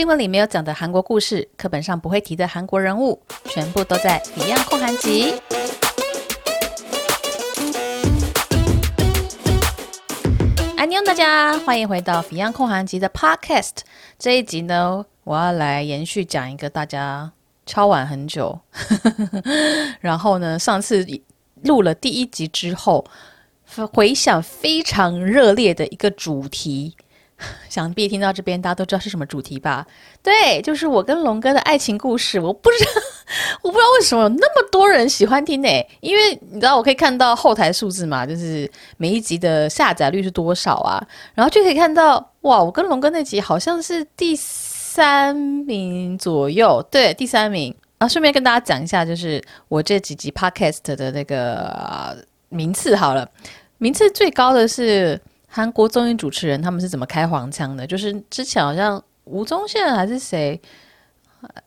新闻里没有讲的韩国故事，课本上不会提的韩国人物，全部都在《Beyond 空韩集》。安妞，大家欢迎回到《Beyond 空韩集》的 Podcast。这一集呢，我要来延续讲一个大家敲碗很久，然后呢，上次录了第一集之后，回想非常热烈的一个主题。想必听到这边，大家都知道是什么主题吧？对，就是我跟龙哥的爱情故事。我不知道，我不知道为什么有那么多人喜欢听呢？因为你知道，我可以看到后台数字嘛，就是每一集的下载率是多少啊？然后就可以看到，哇，我跟龙哥那集好像是第三名左右，对，第三名。啊，顺便跟大家讲一下，就是我这几集 podcast 的那个、名次好了，名次最高的是。韩国综艺主持人他们是怎么开黄腔的？就是之前好像吴宗宪还是谁，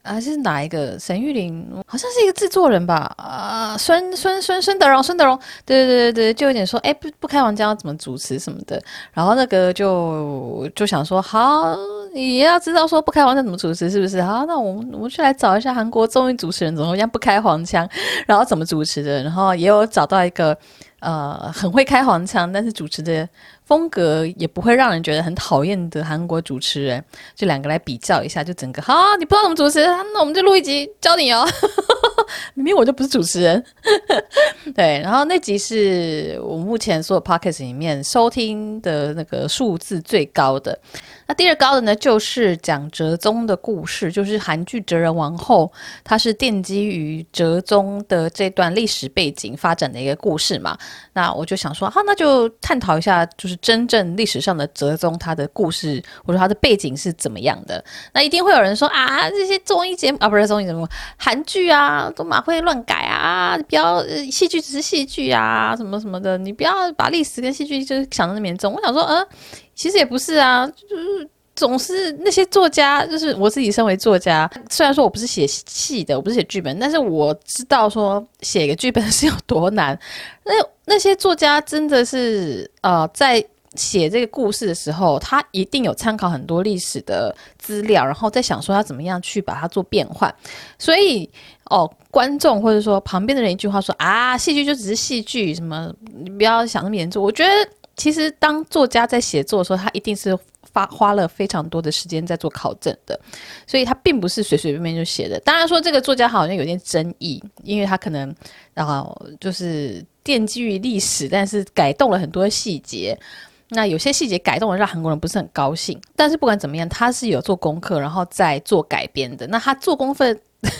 还是哪一个沈玉琳，好像是一个制作人吧？啊，孙孙孙孙德荣，孙德荣，对对对对，就有点说，哎，不不开黄腔要怎么主持什么的。然后那个就就想说，好，你要知道说不开黄腔怎么主持是不是？好，那我们我们去来找一下韩国综艺主持人怎么样不开黄腔，然后怎么主持的。然后也有找到一个呃很会开黄腔，但是主持的。风格也不会让人觉得很讨厌的韩国主持人，这两个来比较一下，就整个好，你不知道怎么主持，那我们就录一集教你哦。明明我就不是主持人，对。然后那集是我目前所有 podcast 里面收听的那个数字最高的。那第二高的呢，就是讲哲宗的故事，就是韩剧《哲人王后》，它是奠基于哲宗的这段历史背景发展的一个故事嘛。那我就想说，好，那就探讨一下，就是真正历史上的哲宗他的故事，或者他的背景是怎么样的。那一定会有人说啊，这些综艺节目啊，不是综艺节目，韩剧啊，都蛮会乱改啊，你不要戏剧只是戏剧啊，什么什么的，你不要把历史跟戏剧就是想的那么严重。我想说，嗯。其实也不是啊，就是总是那些作家，就是我自己身为作家，虽然说我不是写戏的，我不是写剧本，但是我知道说写一个剧本是有多难。那那些作家真的是呃，在写这个故事的时候，他一定有参考很多历史的资料，然后再想说他怎么样去把它做变换。所以哦，观众或者说旁边的人一句话说啊，戏剧就只是戏剧，什么你不要想那么严重。我觉得。其实，当作家在写作的时候，他一定是发花了非常多的时间在做考证的，所以他并不是随随便便就写的。当然说，这个作家好像有点争议，因为他可能然后就是奠基于历史，但是改动了很多细节。那有些细节改动了，让韩国人不是很高兴。但是不管怎么样，他是有做功课，然后再做改编的。那 他做功课。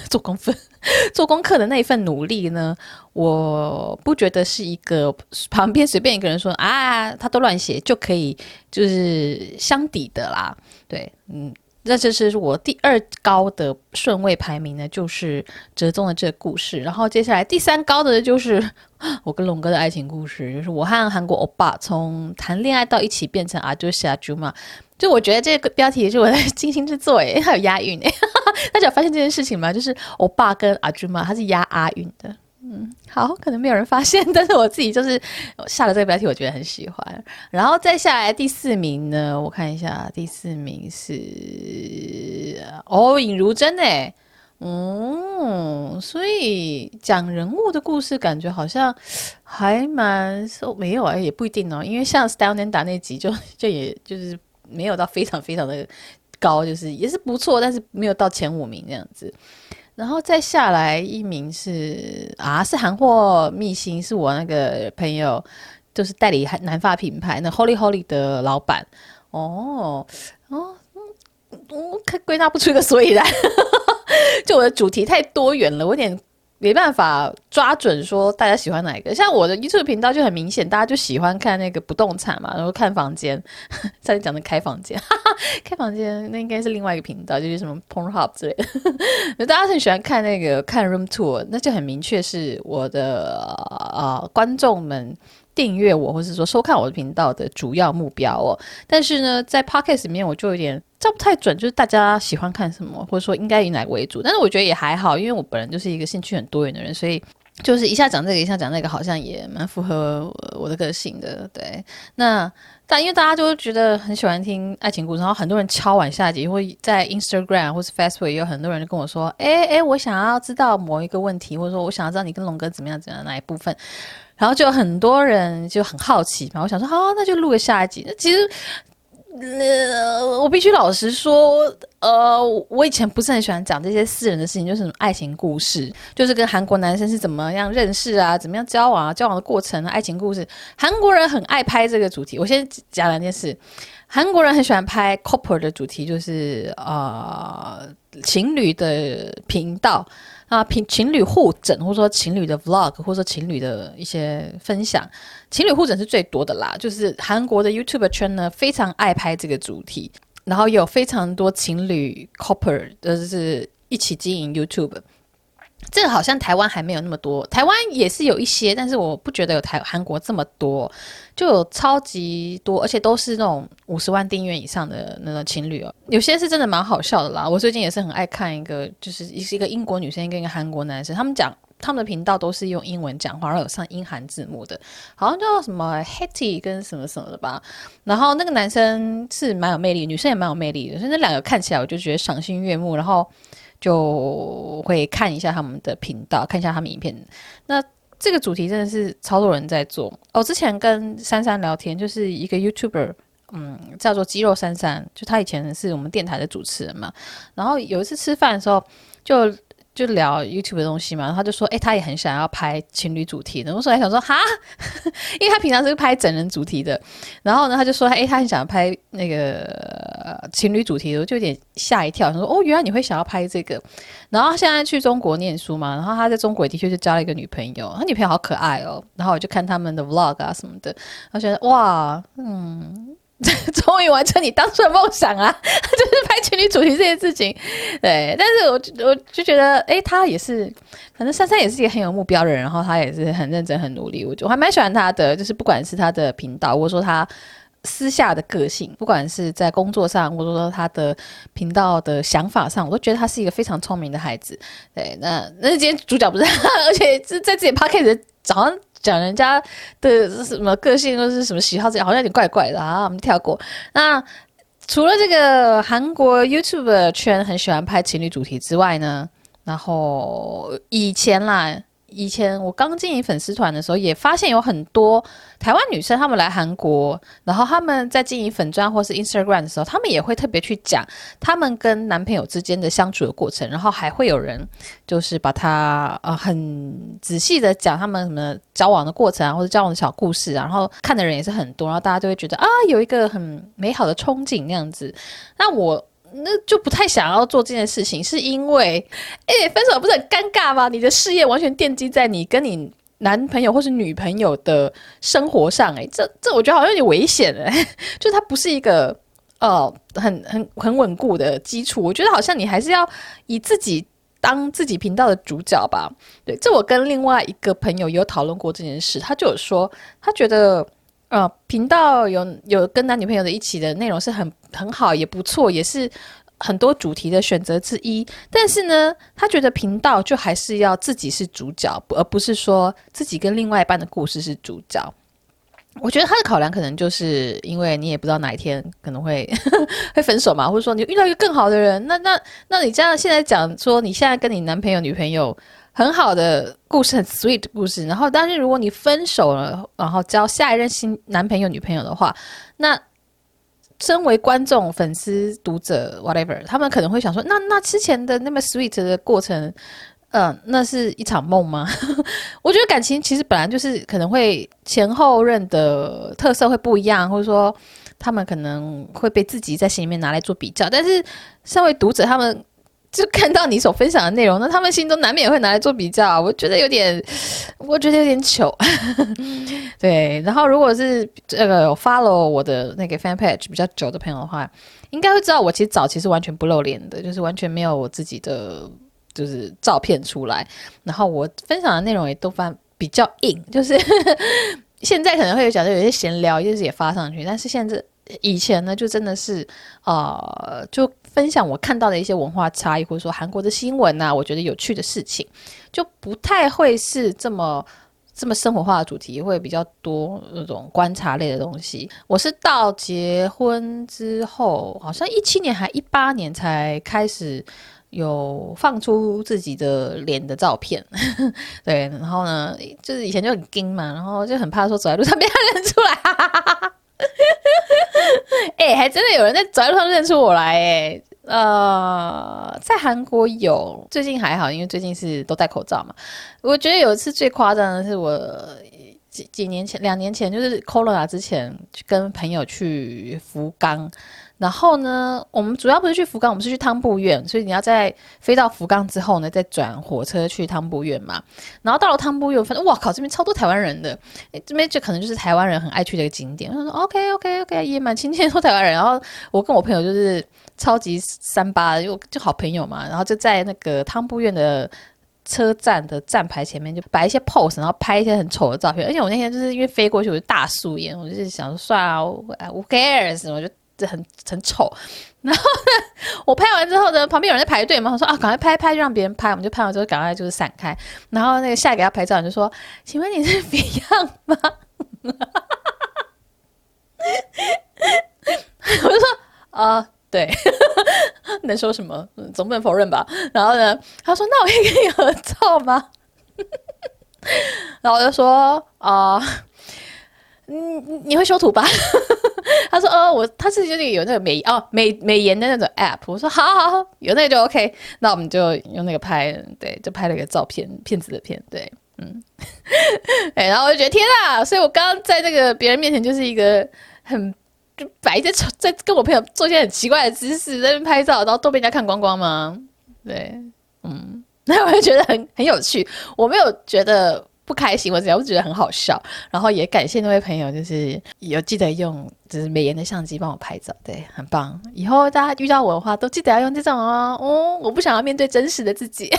做功课、做功课的那一份努力呢，我不觉得是一个旁边随便一个人说啊，他都乱写就可以就是相抵的啦。对，嗯，那这是我第二高的顺位排名呢，就是折中的这个故事。然后接下来第三高的就是 我跟龙哥的爱情故事，就是我和韩国欧巴从谈恋爱到一起变成阿朱西阿朱嘛。就我觉得这个标题也是我在精 心制作诶，它有押韵诶。大家有发现这件事情吗？就是欧巴跟阿朱嘛，他是押阿韵的。嗯，好，可能没有人发现，但是我自己就是下了这个标题，我觉得很喜欢。然后再下来第四名呢，我看一下，第四名是哦，尹如珍诶。嗯，所以讲人物的故事，感觉好像还蛮说没有啊，也不一定哦，因为像 Style Nanda 那集就就也就是。没有到非常非常的高，就是也是不错，但是没有到前五名这样子。然后再下来一名是啊，是韩货秘辛，是我那个朋友，就是代理韩男发品牌那 Holy Holy 的老板。哦哦，我可归纳不出一个所以然，就我的主题太多元了，我有点。没办法抓准说大家喜欢哪一个，像我的 YouTube 频道就很明显，大家就喜欢看那个不动产嘛，然后看房间，再讲的开房间，哈哈，开房间那应该是另外一个频道，就是什么 Pornhub 之类的，大家很喜欢看那个看 Room Tour，那就很明确是我的呃观众们。订阅我，或是说收看我的频道的主要目标哦。但是呢，在 Podcast 里面，我就有点抓不太准，就是大家喜欢看什么，或者说应该以哪个为主。但是我觉得也还好，因为我本人就是一个兴趣很多元的人，所以就是一下讲这个，一下讲那个，好像也蛮符合我的个性的。对，那但因为大家就觉得很喜欢听爱情故事，然后很多人敲完下一集，会在 Instagram 或是 Facebook 也有很多人就跟我说：“哎哎，我想要知道某一个问题，或者说我想要知道你跟龙哥怎么样怎么样哪一部分。”然后就很多人就很好奇嘛，我想说好，那就录个下一集。那其实。呃，我必须老实说，呃，我以前不是很喜欢讲这些私人的事情，就是什么爱情故事，就是跟韩国男生是怎么样认识啊，怎么样交往啊，交往的过程啊，爱情故事。韩国人很爱拍这个主题。我先讲两件事，韩国人很喜欢拍 couple 的主题，就是呃情侣的频道。啊，情情侣互整，或者说情侣的 vlog，或者说情侣的一些分享，情侣互整是最多的啦。就是韩国的 YouTube 圈呢，非常爱拍这个主题，然后有非常多情侣 couple，就是一起经营 YouTube。这个好像台湾还没有那么多，台湾也是有一些，但是我不觉得有台韩国这么多，就有超级多，而且都是那种五十万订阅以上的那种情侣哦。有些是真的蛮好笑的啦。我最近也是很爱看一个，就是一个英国女生跟一个韩国男生，他们讲他们的频道都是用英文讲话，然后有上英韩字幕的，好像叫什么 Hetty 跟什么什么的吧。然后那个男生是蛮有魅力，女生也蛮有魅力的，所以那两个看起来我就觉得赏心悦目，然后。就会看一下他们的频道，看一下他们影片。那这个主题真的是超多人在做哦。之前跟珊珊聊天，就是一个 YouTuber，嗯，叫做肌肉珊珊，就他以前是我们电台的主持人嘛。然后有一次吃饭的时候，就。就聊 YouTube 的东西嘛，然后他就说，哎、他也很想要拍情侣主题的。我说还想说，哈，因为他平常是拍整人主题的。然后呢，他就说，哎、欸，他很想要拍那个情侣主题的，我就有点吓一跳。他说，哦，原来你会想要拍这个。然后现在去中国念书嘛，然后他在中国的确就交了一个女朋友，他女朋友好可爱哦。然后我就看他们的 Vlog 啊什么的，我觉得哇，嗯。终于完成你当初的梦想啊！就是拍情侣主题这件事情，对。但是我我就觉得，哎、他也是，反正珊珊也是一个很有目标的人，然后他也是很认真、很努力。我就我还蛮喜欢他的，就是不管是他的频道，或者说他私下的个性，不管是在工作上，或者说他的频道的想法上，我都觉得他是一个非常聪明的孩子。对，那那今天主角不是他，而且是在自己 podcast 早上。讲人家的什么个性或是什么喜好，这样好像有点怪怪的啊。我们跳过。那除了这个韩国 YouTube 圈很喜欢拍情侣主题之外呢，然后以前啦。以前我刚经营粉丝团的时候，也发现有很多台湾女生，她们来韩国，然后她们在经营粉钻或是 Instagram 的时候，她们也会特别去讲她们跟男朋友之间的相处的过程，然后还会有人就是把它呃很仔细的讲他们什么交往的过程啊，或者交往的小故事啊，然后看的人也是很多，然后大家就会觉得啊有一个很美好的憧憬那样子。那我。那就不太想要做这件事情，是因为，哎、分手不是很尴尬吗？你的事业完全奠基在你跟你男朋友或是女朋友的生活上，哎，这这我觉得好像有点危险哎，就它不是一个呃很很很稳固的基础。我觉得好像你还是要以自己当自己频道的主角吧。对，这我跟另外一个朋友有讨论过这件事，他就有说，他觉得。呃，频道有有跟男女朋友的一起的内容是很很好，也不错，也是很多主题的选择之一。但是呢，他觉得频道就还是要自己是主角，而不是说自己跟另外一半的故事是主角。我觉得他的考量可能就是因为你也不知道哪一天可能会 会分手嘛，或者说你遇到一个更好的人，那那那你这样现在讲说你现在跟你男朋友女朋友。很好的故事，很 sweet 的故事。然后，但是如果你分手了，然后交下一任新男朋友、女朋友的话，那身为观众、粉丝、读者，whatever，他们可能会想说：那那之前的那么 sweet 的过程，嗯、那是一场梦吗？我觉得感情其实本来就是可能会前后任的特色会不一样，或者说他们可能会被自己在心里面拿来做比较。但是，身为读者，他们。就看到你所分享的内容，那他们心中难免会拿来做比较，我觉得有点，我觉得有点糗。对，然后如果是这个 follow 我的那个 fan page 比较久的朋友的话，应该会知道我其实早期是完全不露脸的，就是完全没有我自己的就是照片出来，然后我分享的内容也都翻比较硬，就是 现在可能会有讲的有些闲聊，就是也发上去，但是现在以前呢，就真的是呃就。分享我看到的一些文化差异，或者说韩国的新闻呐、啊，我觉得有趣的事情，就不太会是这么这么生活化的主题，会比较多那种观察类的东西。我是到结婚之后，好像一七年还一八年才开始有放出自己的脸的照片。对，然后呢，就是以前就很惊嘛，然后就很怕说走在路上被他认出来。哎、欸，还真的有人在走在路上认出我来哎、呃，在韩国有，最近还好，因为最近是都戴口罩嘛。我觉得有一次最夸张的是我几几年前，两年前就是 Corona 之前，跟朋友去福冈。然后呢，我们主要不是去福冈，我们是去汤布院，所以你要在飞到福冈之后呢，再转火车去汤布院嘛。然后到了汤布院，发现哇靠，这边超多台湾人的，诶这边就可能就是台湾人很爱去的一个景点。我说 OK OK OK，也蛮亲切，说台湾人。然后我跟我朋友就是超级三八的，就就好朋友嘛。然后就在那个汤布院的车站的站牌前面，就摆一些 pose，然后拍一些很丑的照片。而且我那天就是因为飞过去，我就大素颜，我就是想说算了，Who cares？我就。这很很丑，然后呢，我拍完之后呢，旁边有人在排队嘛，我说啊，赶快拍拍，就让别人拍，我们就拍完之后赶快就是散开。然后那个下一个要拍照，你就说，请问你是 Beyond 吗？我就说啊、对，能说什么？总不能否认吧？然后呢，他说，那我可以跟你合照吗？然后我就说啊。你你会修图吧？他说：“哦，我他是就是有那个美哦美美颜的那种 app。”我说：“好好好，有那个就 OK。”那我们就用那个拍，对，就拍了一个照片，骗子的骗，对，嗯，哎，然后我就觉得天啊！所以我刚刚在那个别人面前就是一个很就摆在在跟我朋友做一些很奇怪的姿势，在那边拍照，然后都被人家看光光吗？对，嗯，那 我就觉得很很有趣，我没有觉得。不开心，我只要不觉得很好笑，然后也感谢那位朋友，就是有记得用就是美颜的相机帮我拍照，对，很棒。以后大家遇到我的话，都记得要用这种哦。哦，我不想要面对真实的自己，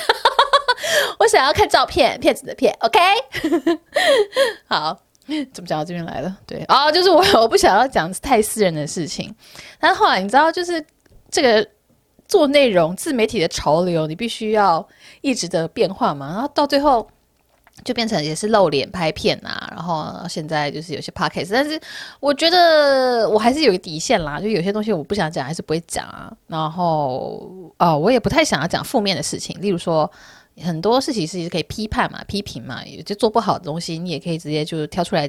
我想要看照片，骗子的骗，OK。好，怎么讲到这边来了？对、哦，就是我我不想要讲太私人的事情，但后来你知道，就是这个做内容自媒体的潮流，你必须要一直的变化嘛，然后到最后。就变成也是露脸拍片啊，然后现在就是有些 podcast，但是我觉得我还是有个底线啦，就有些东西我不想讲，还是不会讲啊。然后哦，我也不太想要讲负面的事情，例如说很多事情是可以批判嘛、批评嘛，有些做不好的东西，你也可以直接就挑出来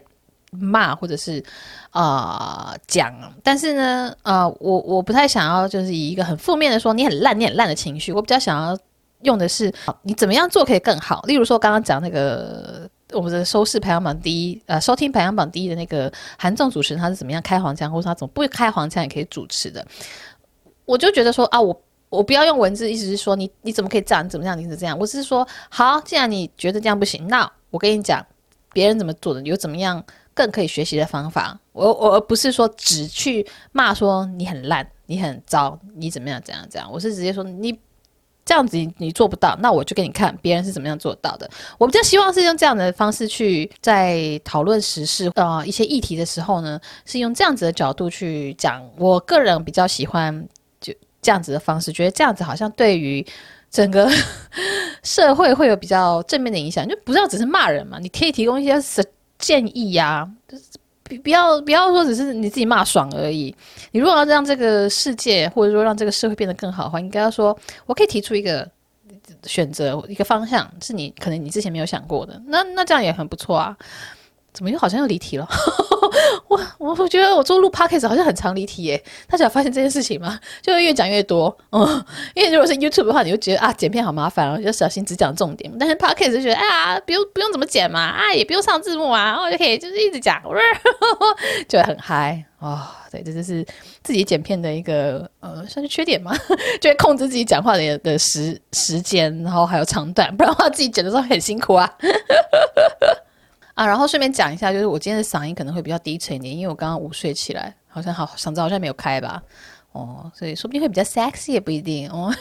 骂或者是啊、讲。但是呢，呃，我我不太想要就是以一个很负面的说你很烂、你很烂的情绪，我比较想要。用的是你怎么样做可以更好？例如说，刚刚讲那个我们的收视排行榜第一，呃，收听排行榜第一的那个韩综主持人，他是怎么样开黄腔，或者他怎么不开黄腔也可以主持的？我就觉得说啊，我我不要用文字，意思是说你你怎么可以这样？你怎么样？你是这样？我是说好，既然你觉得这样不行，那我跟你讲，别人怎么做的，有怎么样更可以学习的方法。我我而不是说只去骂说你很烂，你很糟，你怎么样？怎样？怎样？我是直接说你。这样子你做不到，那我就给你看别人是怎么样做到的。我比较希望是用这样的方式去在讨论时事啊、一些议题的时候呢，是用这样子的角度去讲。我个人比较喜欢就这样子的方式，觉得这样子好像对于整个 社会会有比较正面的影响。就不要只是骂人嘛，你可以提供一些建议呀、就是不要不要说只是你自己骂爽而已。你如果要让这个世界或者说让这个社会变得更好的话，应该要说，我可以提出一个选择，一个方向，是你可能你之前没有想过的。那那这样也很不错啊。怎么又好像又离题了？我我觉得我做录 podcast 好像很常离题耶。大家有发现这件事情吗？就会越讲越多。嗯，因为如果是 YouTube 的话，你就觉得啊剪片好麻烦哦，要小心只讲重点。但是 podcast 就觉得哎呀，不用不用怎么剪嘛，啊也不用上字幕啊，然后就可以就是一直讲，就很嗨哦。对，这就是自己剪片的一个呃算是缺点嘛，就会控制自己讲话的的时时间，然后还有长短，不然的话自己剪的时候很辛苦啊。啊，然后顺便讲一下，就是我今天的嗓音可能会比较低沉一点，因为我刚刚午睡起来，好像好嗓子好像没有开吧，哦，所以说不定会比较 sexy 也不一定哦。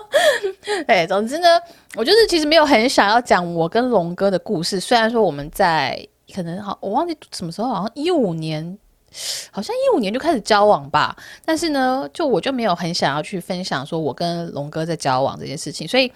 哎，总之呢，我就是其实没有很想要讲我跟龙哥的故事，虽然说我们在可能好，我忘记什么时候，好像一五年，好像一五年就开始交往吧，但是呢，就我就没有很想要去分享说我跟龙哥在交往这件事情，所以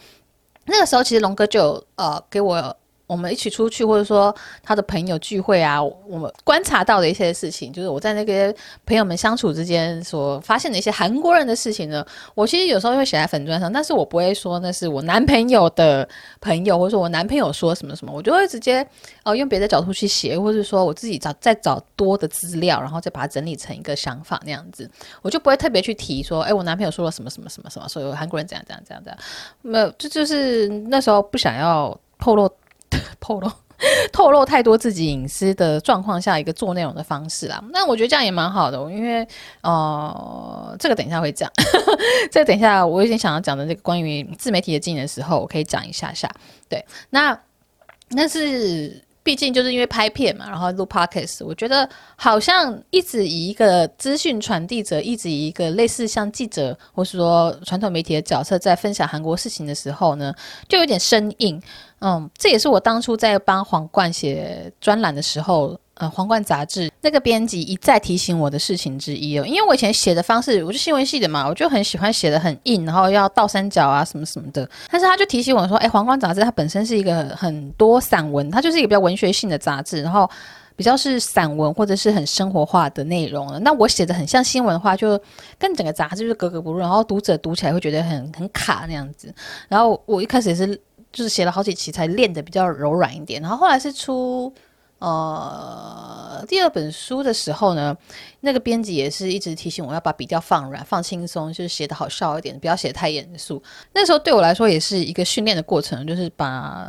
那个时候其实龙哥就呃给我。我们一起出去，或者说他的朋友聚会啊，我们观察到的一些事情，就是我在那个朋友们相处之间所发现的一些韩国人的事情呢。我其实有时候会写在粉砖上，但是我不会说那是我男朋友的朋友，或者说我男朋友说什么什么，我就会直接哦、用别的角度去写，或者说我自己找再找多的资料，然后再把它整理成一个想法那样子，我就不会特别去提说，哎，我男朋友说了什么什么什么什么，所以韩国人怎样怎样怎样怎样，没有，这就是那时候不想要透露。透露 透露太多自己隐私的状况下，一个做内容的方式啦。那我觉得这样也蛮好的，因为呃，这个等一下会讲，这个等一下我有点想要讲的这个关于自媒体的经营的时候，我可以讲一下下。对，那那是。毕竟就是因为拍片嘛，然后录 podcast，我觉得好像一直以一个资讯传递者，一直以一个类似像记者或是说传统媒体的角色，在分享韩国事情的时候呢，就有点生硬。嗯，这也是我当初在帮皇冠写专栏的时候。呃，皇冠杂志那个编辑一再提醒我的事情之一哦，因为我以前写的方式，我是新闻系的嘛，我就很喜欢写的很硬，然后要倒三角啊什么什么的。但是他就提醒我说，哎，皇冠杂志它本身是一个很多散文，它就是一个比较文学性的杂志，然后比较是散文或者是很生活化的内容。那我写的很像新闻的话，就跟整个杂志就是格格不入，然后读者读起来会觉得很很卡那样子。然后我一开始也是就是写了好几期才练得比较柔软一点，然后后来是出。呃，第二本书的时候呢，那个编辑也是一直提醒我要把笔调放软、放轻松，就是写得好笑一点，不要写太严肃。那时候对我来说也是一个训练的过程，就是把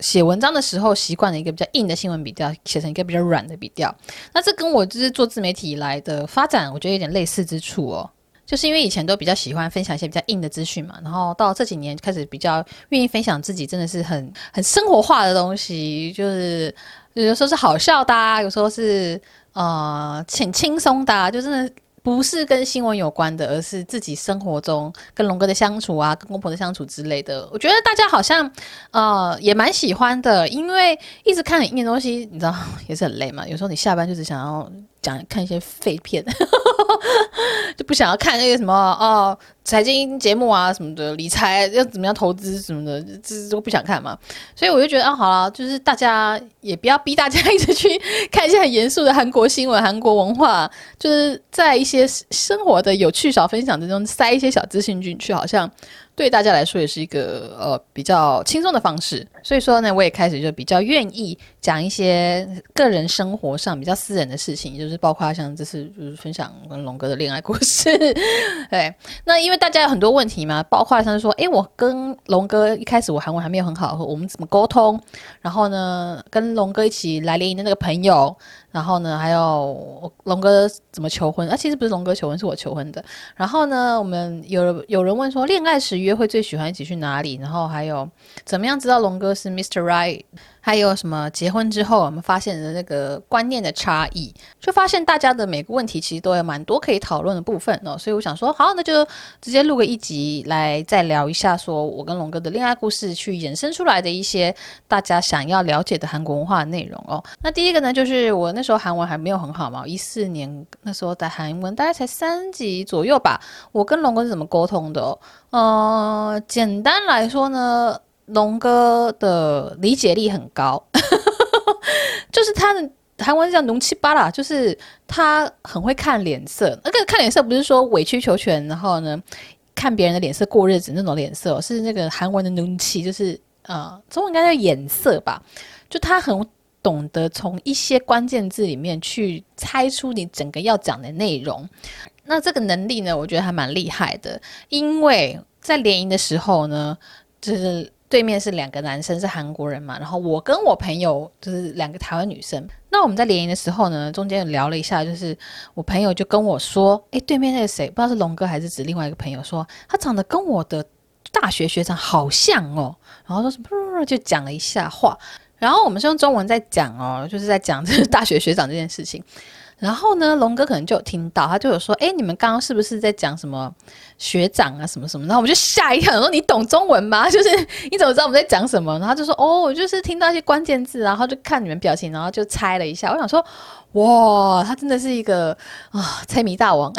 写文章的时候习惯了一个比较硬的新闻笔调，写成一个比较软的笔调。那这跟我就是做自媒体以来的发展，我觉得有点类似之处哦。就是因为以前都比较喜欢分享一些比较硬的资讯嘛，然后到这几年开始比较愿意分享自己真的是很很生活化的东西，就是。有时候是好笑的啊，有时候是呃挺轻松的啊，就真的不是跟新闻有关的，而是自己生活中跟龙哥的相处啊，跟公婆的相处之类的。我觉得大家好像呃也蛮喜欢的，因为一直看很硬的东西，你知道也是很累嘛。有时候你下班就只想要。讲看一些废片，就不想要看那个什么哦，财经节目啊什么的，理财要怎么样投资什么的，这都不想看嘛。所以我就觉得啊，好了，就是大家也不要逼大家一直去看一些很严肃的韩国新闻、韩国文化，就是在一些生活的有趣小分享之中塞一些小资讯进去，好像。对大家来说也是一个呃比较轻松的方式，所以说呢，我也开始就比较愿意讲一些个人生活上比较私人的事情，就是包括像这次就是分享跟龙哥的恋爱故事。对，那因为大家有很多问题嘛，包括像是说，诶，我跟龙哥一开始我韩文还没有很好，我们怎么沟通？然后呢，跟龙哥一起来联谊的那个朋友。然后呢，还有龙哥怎么求婚？啊，其实不是龙哥求婚，是我求婚的。然后呢，我们有有人问说，恋爱时约会最喜欢一起去哪里？然后还有怎么样知道龙哥是 Mr. Right？还有什么结婚之后我们发现的那个观念的差异，就发现大家的每个问题其实都有蛮多可以讨论的部分哦。所以我想说，好，那就直接录个一集来再聊一下，说我跟龙哥的恋爱故事，去衍生出来的一些大家想要了解的韩国文化内容哦。那第一个呢，就是我那时候韩文还没有很好嘛，一四年那时候的韩文大概才三级左右吧。我跟龙哥是怎么沟通的哦？呃，简单来说呢。龙哥的理解力很高，就是他的韩文叫浓七八啦，就是他很会看脸色。那个看脸色不是说委曲求全，然后呢看别人的脸色过日子那种脸色，是那个韩文的浓七，就是呃，中文应该叫眼色吧。就他很懂得从一些关键字里面去猜出你整个要讲的内容。那这个能力呢，我觉得还蛮厉害的，因为在联谊的时候呢，就是。对面是两个男生，是韩国人嘛，然后我跟我朋友就是两个台湾女生。那我们在联谊的时候呢，中间聊了一下，就是我朋友就跟我说：“诶，对面那个谁，不知道是龙哥还是指另外一个朋友说，他长得跟我的大学学长好像哦。”然后说是噗，就讲了一下话。然后我们是用中文在讲哦，就是在讲这个大学学长这件事情。然后呢，龙哥可能就有听到，他就有说：“哎，你们刚刚是不是在讲什么学长啊，什么什么？”然后我们就吓一跳，说：“你懂中文吗？就是你怎么知道我们在讲什么？”然后就说：“哦，我就是听到一些关键字，然后就看你们表情，然后就猜了一下。”我想说：“哇，他真的是一个啊猜谜大王。”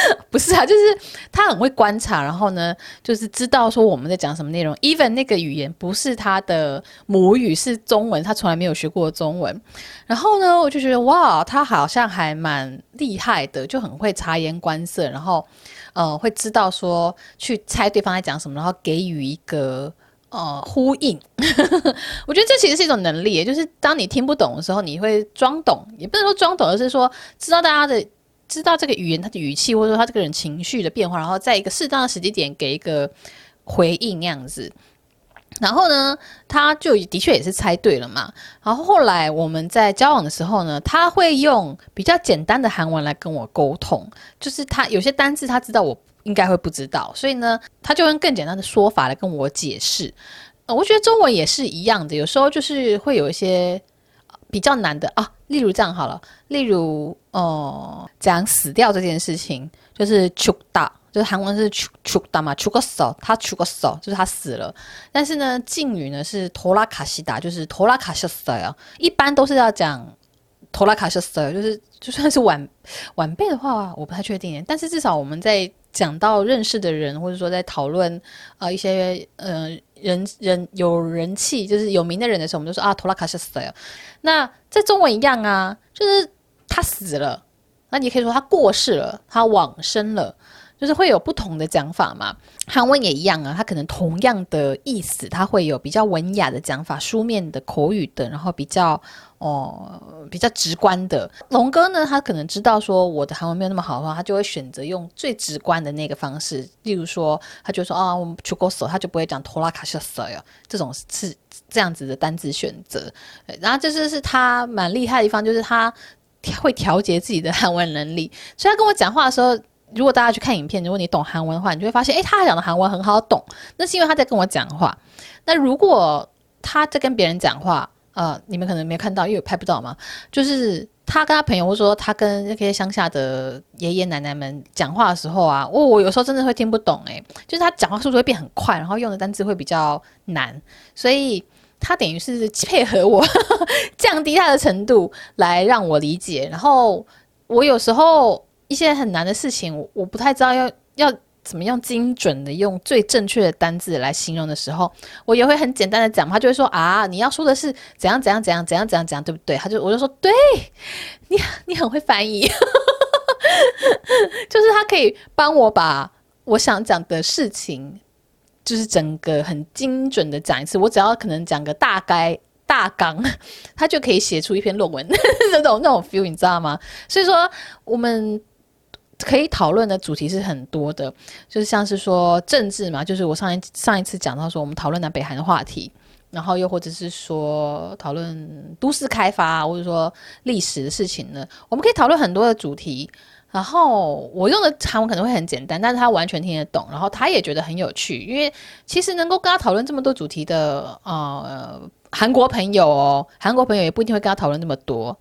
不是啊，就是他很会观察，然后呢，就是知道说我们在讲什么内容。even 那个语言不是他的母语，是中文，他从来没有学过中文。然后呢，我就觉得哇，他好像还蛮厉害的，就很会察言观色，然后呃，会知道说去猜对方在讲什么，然后给予一个呃呼应。我觉得这其实是一种能力，就是当你听不懂的时候，你会装懂，也不能说装懂，而是说知道大家的。知道这个语言，他的语气，或者说他这个人情绪的变化，然后在一个适当的时机点给一个回应那样子。然后呢，他就的确也是猜对了嘛。然后后来我们在交往的时候呢，他会用比较简单的韩文来跟我沟通，就是他有些单字他知道我应该会不知道，所以呢，他就用更简单的说法来跟我解释。我觉得中文也是一样的，有时候就是会有一些比较难的啊。例如这样好了，例如哦，讲、呃、死掉这件事情，就是죽다，就是韩文是죽죽다嘛，죽었 어， 他죽었어，就是他死了。但是呢，敬语呢是돌아가시다，就是돌아가셨어요。一般都是要讲돌아가셨어요，就是就算是晚晚辈的话，我不太确定。但是至少我们在讲到认识的人，或者说在讨论啊一些呃。人人有人气，就是有名的人的时候，我们就说啊，托拉卡西死了。那在中文一样啊，就是 他死了。那你可以说他过世了，他往生了，就是会有不同的讲法嘛。韩文也一样啊，他可能同样的意思，他会有比较文雅的讲法，书面的、口语的，然后比较。哦，比较直观的龙哥呢，他可能知道说我的韩文没有那么好的话，他就会选择用最直观的那个方式，例如说，他就说啊，我们出国手，他就不会讲拖拉卡西索哟，这种是这样子的单字选择。然后这就是他蛮厉害的地方，就是他会调节自己的 韩文能力。所以他跟我讲话的时候，如果大家去看影片，如果你懂韩文的话，你就会发现，诶，他讲的韩文很好懂，那是因为他在跟我讲话。那如果他在跟别人讲话，呃，你们可能没看到，因为我拍不到嘛。就是他跟他朋友，或者说他跟那些乡下的爷爷奶奶们讲话的时候啊，我、哦、我有时候真的会听不懂诶，就是他讲话速度会变很快，然后用的单词会比较难，所以他等于是配合我 降低他的程度来让我理解。然后我有时候一些很难的事情，我我不太知道要要。怎么样精准的用最正确的单字来形容的时候，我也会很简单的讲，他就会说啊，你要说的是怎样怎样怎样怎样怎样怎样，对不对？他就我就说，对，你你很会翻译，就是他可以帮我把我想讲的事情，就是整个很精准的讲一次。我只要可能讲个大概大纲，他就可以写出一篇论文 那种那种 feel，你知道吗？所以说我们。可以讨论的主题是很多的，就是像是说政治嘛，就是我上一上一次讲到说我们讨论南北韩的话题，然后又或者是说讨论都市开发或者说历史的事情呢，我们可以讨论很多的主题。然后我用的韩文可能会很简单，但是他完全听得懂，然后他也觉得很有趣，因为其实能够跟他讨论这么多主题的呃韩国朋友哦，韩国朋友也不一定会跟他讨论那么多。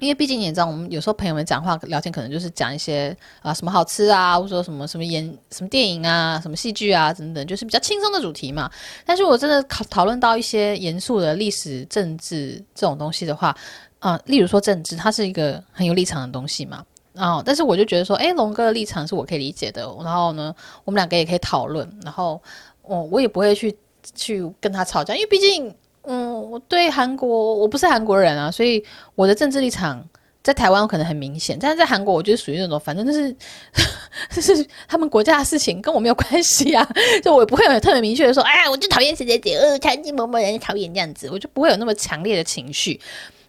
因为毕竟你也知道，我们有时候朋友们讲话聊天，可能就是讲一些啊什么好吃啊，或者说什么什么演什么电影啊、什么戏剧啊等等，就是比较轻松的主题嘛。但是我真的讨讨论到一些严肃的历史、政治这种东西的话，啊，例如说政治，它是一个很有立场的东西嘛。然后，但是我就觉得说，哎，龙哥的立场是我可以理解的。然后呢，我们两个也可以讨论。然后，我我也不会去去跟他吵架，因为毕竟。嗯，我对韩国我不是韩国人啊，所以我的政治立场在台湾可能很明显，但是在韩国我觉得属于那种，反正就是 就是他们国家的事情跟我没有关系啊，就我也不会有特别明确的说，哎呀，我就讨厌谁谁谁，呃，讨厌某某人，讨厌这样子，我就不会有那么强烈的情绪。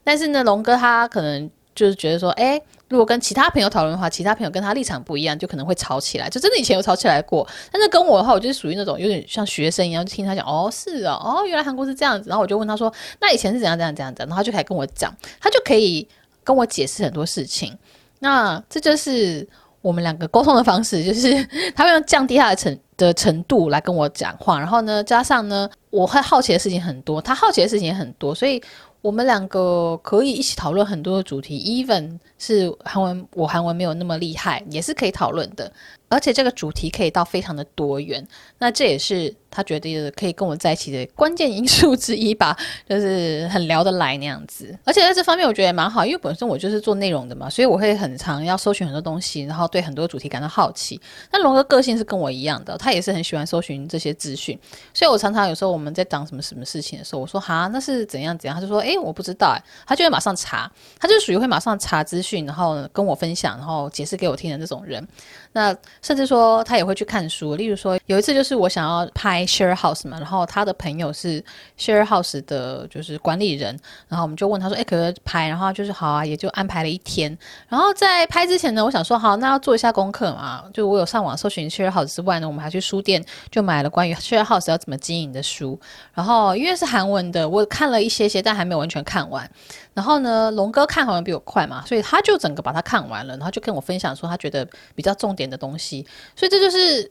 但是呢，龙哥他可能就是觉得说，哎。如果跟其他朋友讨论的话，其他朋友跟他立场不一样，就可能会吵起来。就真的以前有吵起来过，但是跟我的话，我就是属于那种有点像学生一样，就听他讲，哦，是哦，哦，原来韩国是这样子。然后我就问他说，那以前是怎样怎样怎样怎样，然后他就开始跟我讲，他就可以跟我解释很多事情。那这就是我们两个沟通的方式，就是他会用降低他的程的程度来跟我讲话，然后呢，加上呢。我会好奇的事情很多，他好奇的事情也很多，所以我们两个可以一起讨论很多的主题。Even 是韩文，我韩文没有那么厉害，也是可以讨论的。而且这个主题可以到非常的多元，那这也是他觉得可以跟我在一起的关键因素之一吧，就是很聊得来那样子。而且在这方面我觉得也蛮好，因为本身我就是做内容的嘛，所以我会很常要搜寻很多东西，然后对很多主题感到好奇。那龙哥个性是跟我一样的，他也是很喜欢搜寻这些资讯，所以我常常有时候我们在讲什么什么事情的时候，我说哈那是怎样怎样，他就说诶，我不知道诶，他就会马上查，他就属于会马上查资讯，然后跟我分享，然后解释给我听的这种人。那甚至说他也会去看书，例如说有一次就是我想要拍 share house 嘛，然后他的朋友是 share house 的，就是管理人，然后我们就问他说，哎，可不可以拍？然后就是好啊，也就安排了一天。然后在拍之前呢，我想说好，那要做一下功课嘛，就我有上网搜寻 share house 之外呢，我们还去书店就买了关于 share house 要怎么经营的书。然后因为是韩文的，我看了一些些，但还没有完全看完。然后呢，龙哥看好像比我快嘛，所以他就整个把它看完了，然后就跟我分享说他觉得比较重点的东西。所以这就是，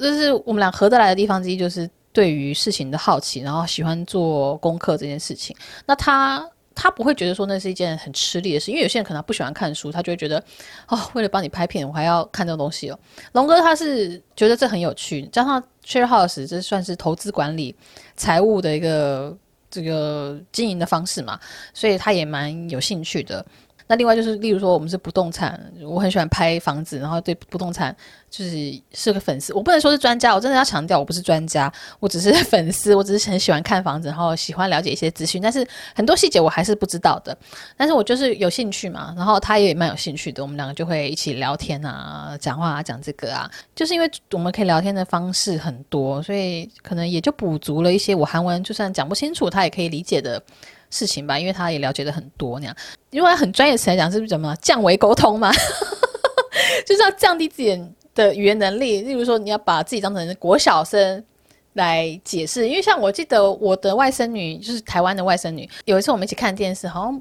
这是我们俩合得来的地方之一，就是对于事情的好奇，然后喜欢做功课这件事情。那他他不会觉得说那是一件很吃力的事，因为有些人可能不喜欢看书，他就会觉得哦，为了帮你拍片，我还要看这种东西哦。龙哥他是觉得这很有趣，加上 Share House 这算是投资管理、财务的一个。这个经营的方式嘛，所以他也蛮有兴趣的。那另外就是，例如说我们是不动产，我很喜欢拍房子，然后对不动产就是是个粉丝。我不能说是专家，我真的要强调，我不是专家，我只是粉丝，我只是很喜欢看房子，然后喜欢了解一些资讯，但是很多细节我还是不知道的。但是我就是有兴趣嘛，然后他也蛮有兴趣的，我们两个就会一起聊天啊，讲话啊，讲这个啊，就是因为我们可以聊天的方式很多，所以可能也就补足了一些我韩文就算讲不清楚，他也可以理解的。事情吧，因为他也了解的很多那样，因为很专业词来讲，是不是怎么降维沟通嘛？就是要降低自己的语言能力。例如说，你要把自己当成国小生来解释。因为像我记得我的外甥女，就是台湾的外甥女，有一次我们一起看电视，好像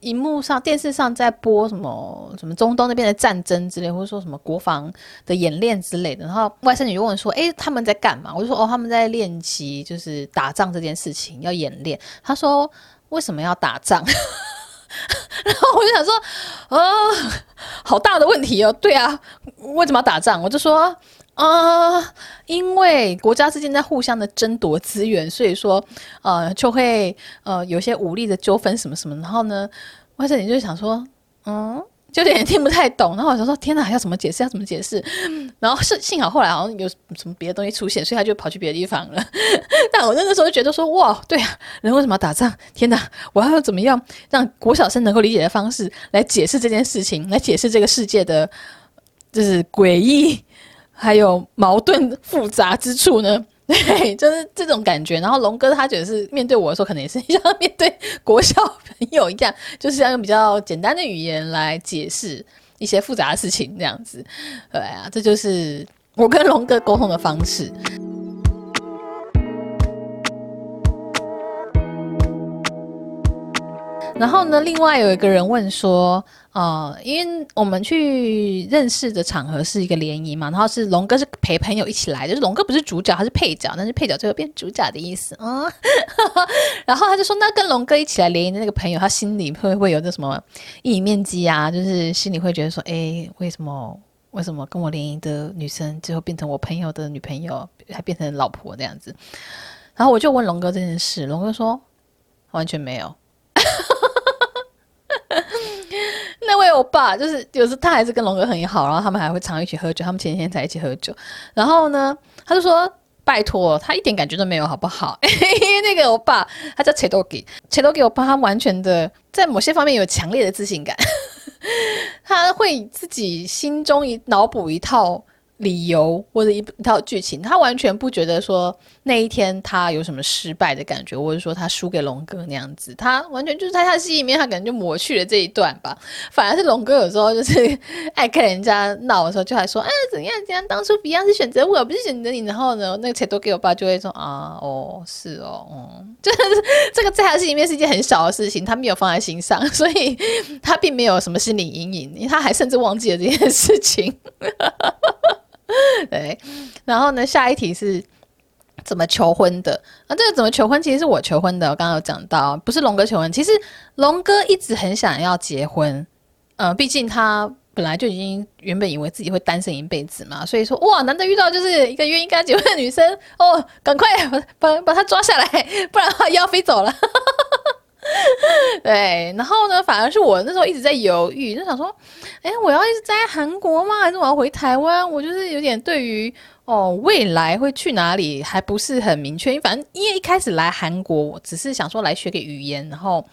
荧幕上电视上在播什么什么中东那边的战争之类，或者说什么国防的演练之类的。然后外甥女就问说：“诶，他们在干嘛？”我就说：“哦，他们在练习，就是打仗这件事情要演练。”他说。为什么要打仗？然后我就想说，哦，好大的问题哦。对啊，为什么要打仗？我就说，啊、呃，因为国家之间在互相的争夺资源，所以说，呃，就会呃有些武力的纠纷什么什么。然后呢，外甥女就想说，嗯。就有点听不太懂，然后我就说：“天哪，要怎么解释？要怎么解释？”然后是幸好后来好像有什么别的东西出现，所以他就跑去别的地方了。但我那个时候就觉得说：“哇，对啊，人为什么要打仗？天哪，我要怎么样让国小生能够理解的方式来解释这件事情，来解释这个世界的，就是诡异还有矛盾复杂之处呢？”对，就是这种感觉。然后龙哥他觉得是面对我的时候，可能也是 像面对国小朋友一样，就是要用比较简单的语言来解释一些复杂的事情，这样子。对啊，这就是我跟龙哥沟通的方式。然后呢，另外有一个人问说，呃，因为我们去认识的场合是一个联谊嘛，然后是龙哥是陪朋友一起来，就是龙哥不是主角，他是配角，但是配角最后变主角的意思啊。嗯、然后他就说，那跟龙哥一起来联谊的那个朋友，他心里会不会有那什么阴影面积啊？就是心里会觉得说，哎，为什么为什么跟我联谊的女生最后变成我朋友的女朋友，还变成老婆这样子？然后我就问龙哥这件事，龙哥说完全没有。那位欧巴就是有时他还是跟龙哥很好，然后他们还会常一起喝酒，他们前几天才一起喝酒。然后呢，他就说：“拜托，他一点感觉都没有，好不好？” 那个欧巴他叫切多吉，切多吉欧巴他完全的在某些方面有强烈的自信感，他会自己心中一脑补一套。理由或者一一套剧情，他完全不觉得说那一天他有什么失败的感觉，或者说他输给龙哥那样子，他完全就是在他心里面，他可能就抹去了这一段吧。反而是龙哥有时候就是爱看人家闹的时候，就还说，哎，怎样怎样，当初比阿是选择我，不是选择你。然后呢，那个钱都给我爸，就会说啊，哦，是哦，嗯，就是这个在他心里面是一件很小的事情，他没有放在心上，所以他并没有什么心理阴影，他还甚至忘记了这件事情。对，然后呢，下一题是怎么求婚的？啊，这个怎么求婚？其实是我求婚的。我刚刚有讲到，不是龙哥求婚。其实龙哥一直很想要结婚，呃，毕竟他本来就已经原本以为自己会单身一辈子嘛，所以说哇，难得遇到就是一个愿意跟他结婚的女生哦，赶快把把把他抓下来，不然的话要飞走了。对，然后呢，反而是我那时候一直在犹豫，就想说，哎，我要一直在韩国吗？还是我要回台湾？我就是有点对于哦未来会去哪里还不是很明确。因为反正因为一开始来韩国，我只是想说来学个语言，然后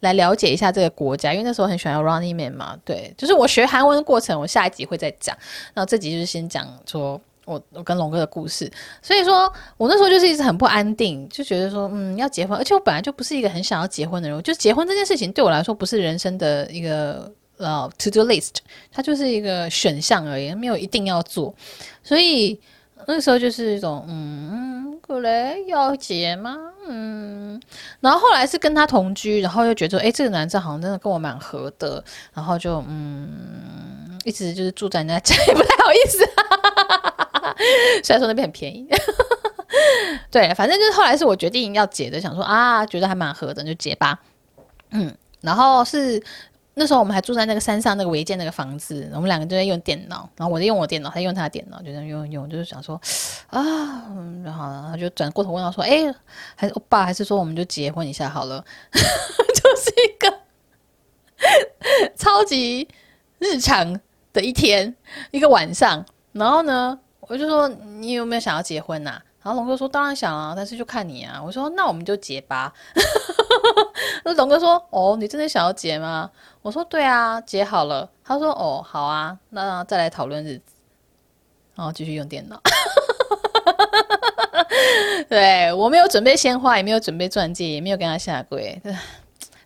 来了解一下这个国家。因为那时候很喜欢 Running Man 嘛，对，就是我学韩文的过程，我下一集会再讲。然后这集就是先讲说。我我跟龙哥的故事，所以说我那时候就是一直很不安定，就觉得说，嗯，要结婚，而且我本来就不是一个很想要结婚的人，就结婚这件事情对我来说不是人生的一个呃 to do list，它就是一个选项而已，没有一定要做，所以那个时候就是一种，嗯，过来要结吗？嗯，然后后来是跟他同居，然后又觉得，哎，这个男生好像真的跟我蛮合的，然后就嗯，一直就是住在人家家也不太好意思。虽然说那边很便宜，对，反正就是后来是我决定要结的，想说啊，觉得还蛮合的，就结吧。嗯，然后是那时候我们还住在那个山上那个违建那个房子，我们两个就在用电脑，然后我在用我电脑，他用他的电脑，就这样用用，就是想说啊，然后然后就转过头问他说，哎，还是欧巴，还是说我们就结婚一下好了？就是一个超级日常的一天，一个晚上，然后呢？我就说，你有没有想要结婚呐、啊？然后龙哥说当然想啊，但是就看你啊。我说那我们就结吧。那龙哥说哦，你真的想要结吗？我说对啊，结好了。他说哦，好啊，那再来讨论日子。然后继续用电脑。对，我没有准备鲜花，也没有准备钻戒，也没有跟他下跪。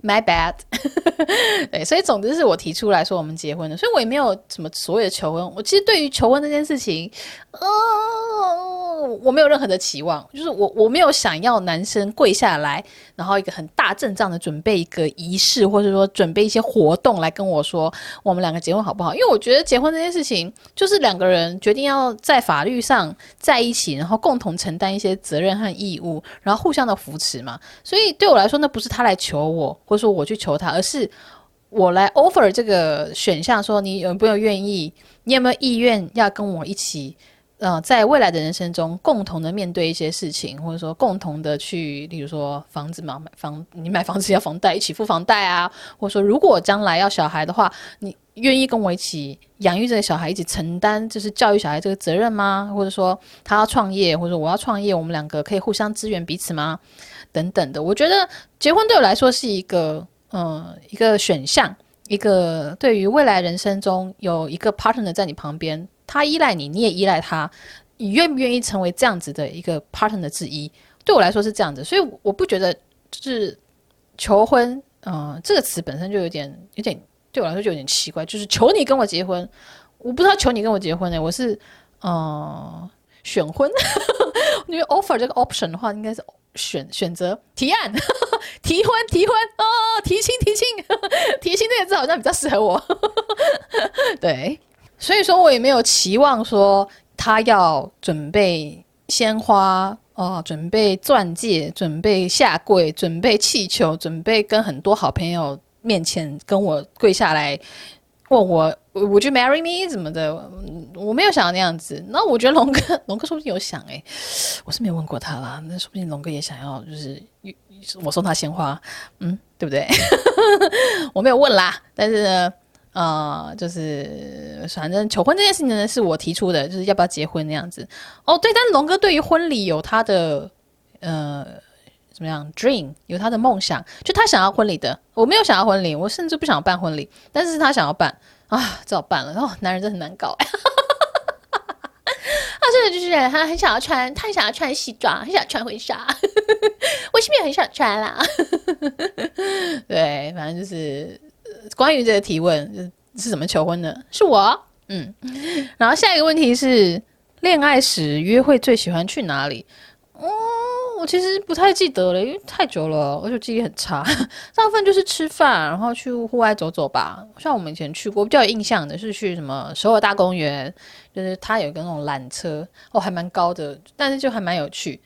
My bad，对，所以总之是我提出来说我们结婚的，所以我也没有什么所谓的求婚。我其实对于求婚这件事情，呃，我没有任何的期望，就是我我没有想要男生跪下来，然后一个很大阵仗的准备一个仪式，或者说准备一些活动来跟我说我们两个结婚好不好？因为我觉得结婚这件事情就是两个人决定要在法律上在一起，然后共同承担一些责任和义务，然后互相的扶持嘛。所以对我来说，那不是他来求我。或者说我去求他，而是我来 offer 这个选项，说你有没有愿意，你有没有意愿要跟我一起，呃，在未来的人生中共同的面对一些事情，或者说共同的去，例如说房子嘛，买房，你买房子要房贷，一起付房贷啊，或者说如果将来要小孩的话，你愿意跟我一起养育这个小孩，一起承担就是教育小孩这个责任吗？或者说他要创业，或者说我要创业，我们两个可以互相支援彼此吗？等等的，我觉得结婚对我来说是一个，嗯，一个选项，一个对于未来人生中有一个 partner 在你旁边，他依赖你，你也依赖他，你愿不愿意成为这样子的一个 partner 之一？对我来说是这样子，所以我不觉得就是求婚，嗯，这个词本身就有点有点对我来说就有点奇怪，就是求你跟我结婚，我不知道求你跟我结婚呢，我是嗯选婚，因为 offer 这个 option 的话应该是。选选择提案，提婚提婚哦，提亲提亲，提亲这个字好像比较适合我。对，所以说我也没有期望说他要准备鲜花哦，准备钻戒，准备下跪，准备气球，准备跟很多好朋友面前跟我跪下来。问我 Would you marry me 怎么的，我没有想到那样子。那我觉得龙哥，龙哥说不定有想哎、我是没有问过他啦。那说不定龙哥也想要，就是我送他鲜花，嗯，对不对？我没有问啦。但是呢，呃，就是反正求婚这件事情呢，是我提出的，就是要不要结婚那样子。哦，对，但是龙哥对于婚礼有他的呃怎么样 dream，有他的梦想，就他想要婚礼的。我没有想要婚礼，我甚至不想办婚礼，但是他想要办。啊，只好办了。哦，男人真的很难搞。他真的就是他很想要穿，他很想要穿西装，很想穿婚纱。我是不是也很想穿啦？对，反正就是关于这个提问是怎么求婚的，是我。嗯，然后下一个问题是，恋爱时约会最喜欢去哪里？哦。我其实不太记得了，因为太久了，而且记忆很差。大部分就是吃饭，然后去户外走走吧。像我们以前去过，比较有印象的是去什么首尔大公园，就是它有个那种缆车，哦，还蛮高的，但是就还蛮有趣。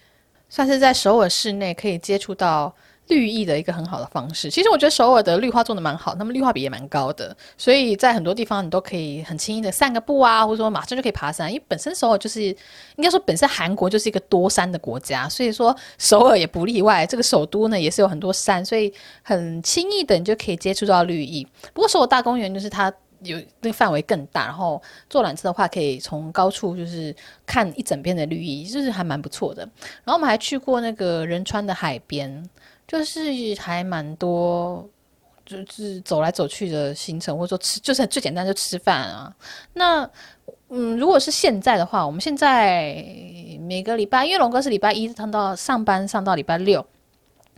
算是在首尔市内可以接触到绿意的一个很好的方式。其实我觉得首尔的绿化做得蛮好，那么绿化比也蛮高的，所以在很多地方你都可以很轻易的散个步啊，或者说马上就可以爬山。因为本身首尔就是应该说本身韩国就是一个多山的国家，所以说首尔也不例外。这个首都呢也是有很多山，所以很轻易的你就可以接触到绿意。不过首尔大公园就是它。有那个范围更大，然后坐缆车的话，可以从高处就是看一整片的绿意，就是还蛮不错的。然后我们还去过那个仁川的海边，就是还蛮多，就是走来走去的行程，或者说吃，就是最简单就吃饭啊。那嗯，如果是现在的话，我们现在每个礼拜，因为龙哥是礼拜一上到上班上到礼拜六。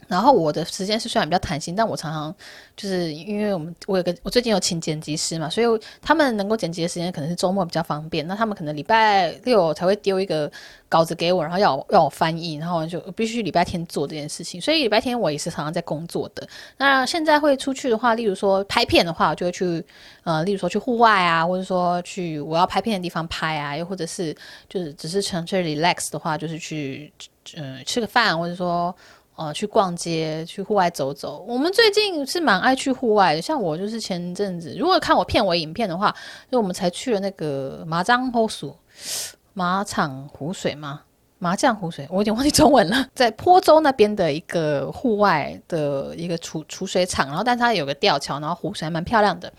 然后我的时间是虽然比较弹性，但我常常就是因为我们我有个我最近有请剪辑师嘛，所以他们能够剪辑的时间可能是周末比较方便。那他们可能礼拜六才会丢一个稿子给我，然后要我要我翻译，然后就必须礼拜天做这件事情。所以礼拜天我也是常常在工作的。那现在会出去的话，例如说拍片的话，我就会去呃，例如说去户外啊，或者说去我要拍片的地方拍啊，又或者是就是只是纯粹 relax 的话，就是去嗯、吃个饭，或者说。呃，去逛街，去户外走走。我们最近是蛮爱去户外的，像我就是前阵子，如果看我片尾影片的话，就我们才去了那个麻将湖水，马场湖水吗？麻将湖水，我有点忘记中文了。在坡州那边的一个户外的一个储储水厂，然后但它有个吊桥，然后湖水还蛮漂亮的。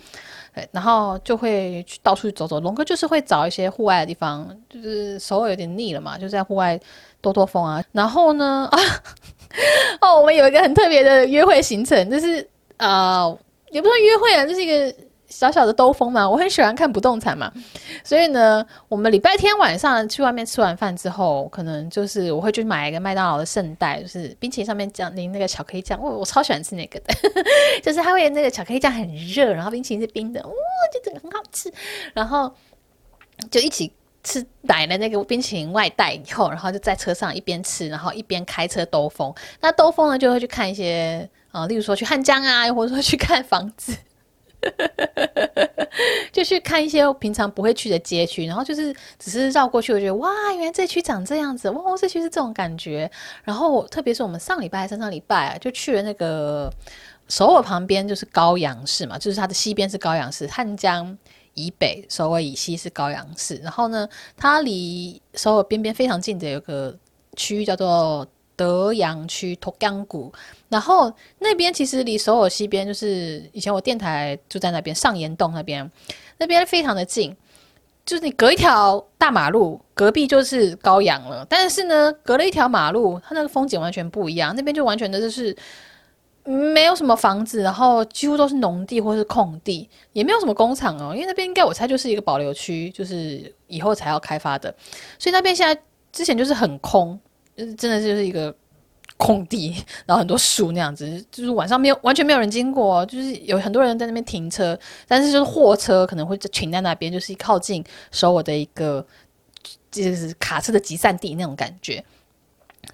对，然后就会去到处去走走。龙哥就是会找一些户外的地方，就是手有点腻了嘛，就在户外兜兜风啊。然后呢，啊。哦，我们有一个很特别的约会行程，就是呃，也不算约会啊，就是一个小小的兜风嘛。我很喜欢看不动产嘛，所以呢，我们礼拜天晚上去外面吃完饭之后，可能就是我会去买一个麦当劳的圣代，就是冰淇淋上面酱淋那个巧克力酱，我、我超喜欢吃那个的，就是它会那个巧克力酱很热，然后冰淇淋是冰的，哇、哦，就这个很好吃，然后就一起。吃买了那个冰淇淋外带以后，然后就在车上一边吃，然后一边开车兜风。那兜风呢，就会去看一些啊、呃，例如说去汉江啊，又 或者说去看房子，就去看一些平常不会去的街区。然后就是只是绕过去，我觉得哇，原来这区长这样子，哇，这区是这种感觉。然后特别是我们上礼拜、上上礼拜啊，就去了那个首尔旁边，就是高阳市嘛，就是它的西边是高阳市，汉江。以北，首尔以西是高阳市。然后呢，它离首尔边边非常近的有个区域叫做德阳区托江谷。然后那边其实离首尔西边，就是以前我电台就在那边上岩洞那边，那边非常的近，就是你隔一条大马路，隔壁就是高阳了。但是呢，隔了一条马路，它那个风景完全不一样，那边就完全的就是。没有什么房子，然后几乎都是农地或是空地，也没有什么工厂哦，因为那边应该我猜就是一个保留区，就是以后才要开发的，所以那边现在之前就是很空，就是真的就是一个空地，然后很多树那样子，就是晚上没有完全没有人经过，就是有很多人在那边停车，但是就是货车可能会停在那边，就是靠近首尔的一个就是卡车的集散地那种感觉。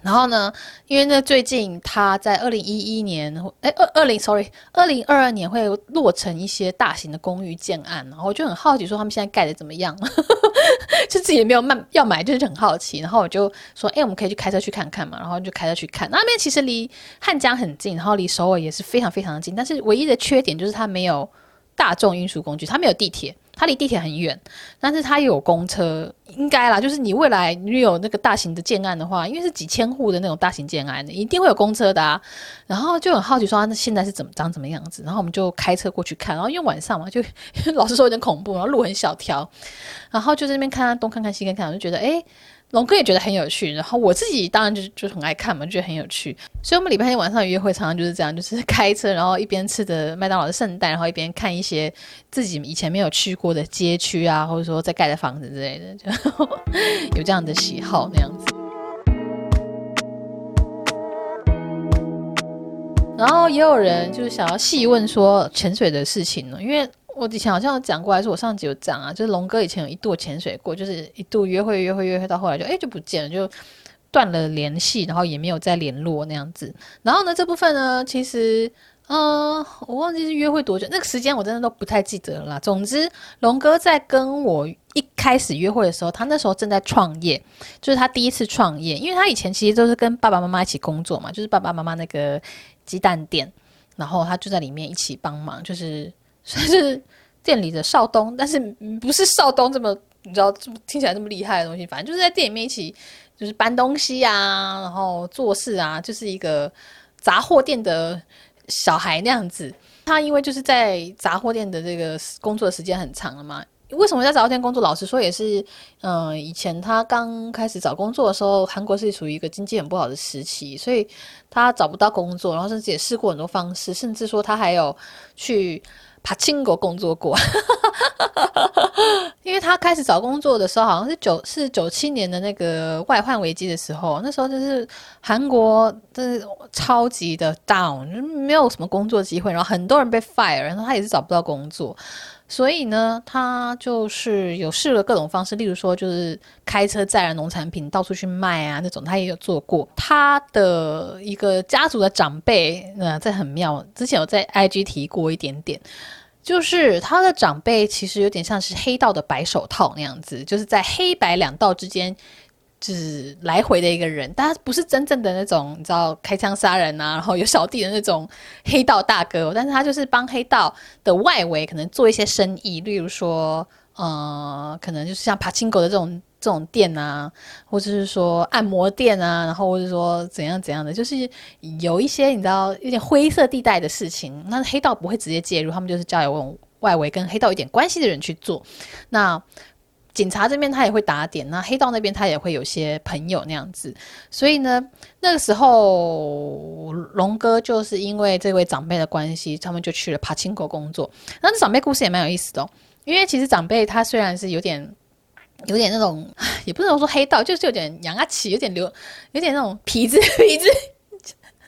然后呢，因为呢，最近他在二零一一年，哎，二二零，sorry，二零二二年会落成一些大型的公寓建案，然后我就很好奇，说他们现在盖的怎么样？就自己也没有卖要买，就是很好奇。然后我就说，哎，我们可以去开车去看看嘛。然后就开车去看，那边其实离汉江很近，然后离首尔也是非常非常的近，但是唯一的缺点就是它没有大众运输工具，它没有地铁。它离地铁很远，但是它有公车，应该啦。就是你未来你有那个大型的建案的话，因为是几千户的那种大型建案，一定会有公车的啊。然后就很好奇说，那现在是怎么长怎么样子？然后我们就开车过去看，然后因为晚上嘛，就 老实说有点恐怖，然后路很小条，然后就在那边看东看看西看看，我就觉得哎。诶龙哥也觉得很有趣，然后我自己当然就就很爱看嘛，就觉得很有趣。所以，我们礼拜天晚上约会常常就是这样，就是开车，然后一边吃着麦当劳的圣诞，然后一边看一些自己以前没有去过的街区啊，或者说在盖的房子之类的，就有这样的喜好那样子。然后也有人就是想要细问说潜水的事情呢，因为。我以前好像有讲过，还是我上集有讲啊？就是龙哥以前有一度潜水过，就是一度约会约会约会到后来就哎就不见了，就断了联系，然后也没有再联络那样子。然后呢，这部分呢，其实嗯、我忘记是约会多久，那个时间我真的都不太记得了啦。总之，龙哥在跟我一开始约会的时候，他那时候正在创业，就是他第一次创业，因为他以前其实都是跟爸爸妈妈一起工作嘛，就是爸爸妈妈那个鸡蛋店，然后他就在里面一起帮忙，就是算是店里的少东，但是不是少东这么你知道这么听起来这么厉害的东西，反正就是在店里面一起就是搬东西啊，然后做事啊，就是一个杂货店的。小孩那样子，他因为就是在杂货店的这个工作的时间很长了嘛。为什么在杂货店工作？老实说也是，嗯、以前他刚开始找工作的时候，韩国是属于一个经济很不好的时期，所以他找不到工作，然后甚至也试过很多方式，甚至说他还有去。帕青国工作过，因为他开始找工作的时候，好像是九是九七年的那个外患危机的时候，那时候就是韩国真是超级的 down，没有什么工作机会，然后很多人被 fire，然后他也是找不到工作。所以呢，他就是有试了各种方式，例如说，就是开车载了农产品到处去卖啊，那种他也有做过。他的一个家族的长辈，呃，这很妙，之前有在 IG 提过一点点，就是他的长辈其实有点像是黑道的白手套那样子，就是在黑白两道之间。就是来回的一个人，但他不是真正的那种，你知道开枪杀人啊，然后有小弟的那种黑道大哥，但是他就是帮黑道的外围可能做一些生意，例如说，呃，可能就是像帕青狗的这种这种店啊，或者是说按摩店啊，然后或者说怎样怎样的，就是有一些你知道有点灰色地带的事情，那黑道不会直接介入，他们就是交由外围跟黑道有点关系的人去做，那。警察这边他也会打点，那黑道那边他也会有些朋友那样子，所以呢，那个时候龙哥就是因为这位长辈的关系，他们就去了帕青国工作。那这长辈故事也蛮有意思的哦，因为其实长辈他虽然是有点有点那种，也不能说黑道，就是有点洋阿奇，有点流，有点那种痞子 痞子。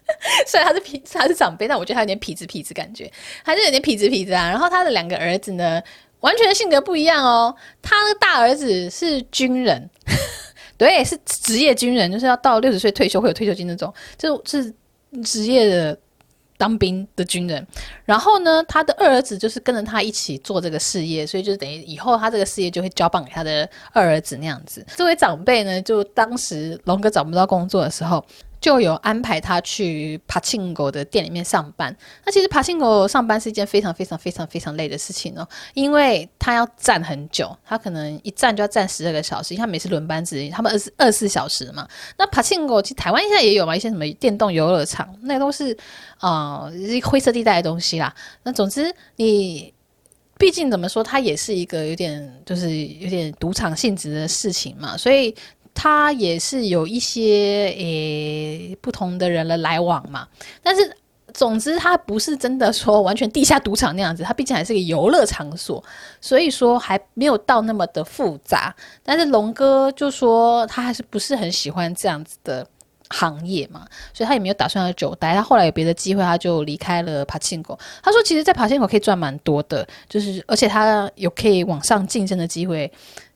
虽然他是痞子，他是长辈，但我觉得他有点痞子痞子感觉，他就有点痞子痞子啊。然后他的两个儿子呢，完全性格不一样哦。他的大儿子是军人，对，是职业军人，就是要到六十岁退休会有退休金那种，就是是职业的当兵的军人。然后呢，他的二儿子就是跟着他一起做这个事业，所以就等于以后他这个事业就会交棒给他的二儿子那样子。这位长辈呢，就当时龙哥找不到工作的时候。就有安排他去帕青狗的店里面上班。那其实帕青狗上班是一件非常非常非常非常累的事情哦，因为他要站很久，他可能一站就要站十二个小时，因为他每次轮班制，他们二十二四小时嘛。那帕青狗其实台湾现在也有嘛，一些什么电动游乐场，那都是啊、灰色地带的东西啦。那总之你毕竟怎么说，它也是一个有点就是有点赌场性质的事情嘛，所以。他也是有一些诶不同的人的来往嘛，但是总之他不是真的说完全地下赌场那样子，他毕竟还是个游乐场所，所以说还没有到那么的复杂。但是龙哥就说他还是不是很喜欢这样子的行业嘛，所以他也没有打算要久待。他后来有别的机会，他就离开了帕青狗。他说其实，在帕青狗可以赚蛮多的，就是而且他有可以往上晋升的机会。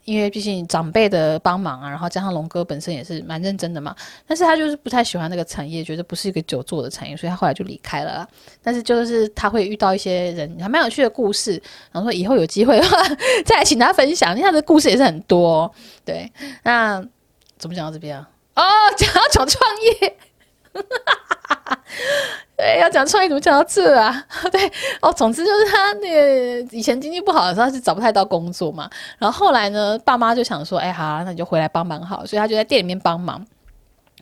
因为毕竟长辈的帮忙啊，然后加上龙哥本身也是蛮认真的嘛，但是他就是不太喜欢那个产业，觉得不是一个久坐的产业，所以他后来就离开了。但是就是他会遇到一些人，还蛮有趣的故事，然后说以后有机会的话再来请他分享，因为他的故事也是很多。对，那怎么讲到这边啊？哦，讲到讲创业。对，要讲创业怎么讲到这啊？对哦，总之就是他那个以前经济不好的时候，他是找不太到工作嘛。然后后来呢，爸妈就想说，哎，好，那你就回来帮忙好。所以他就在店里面帮忙，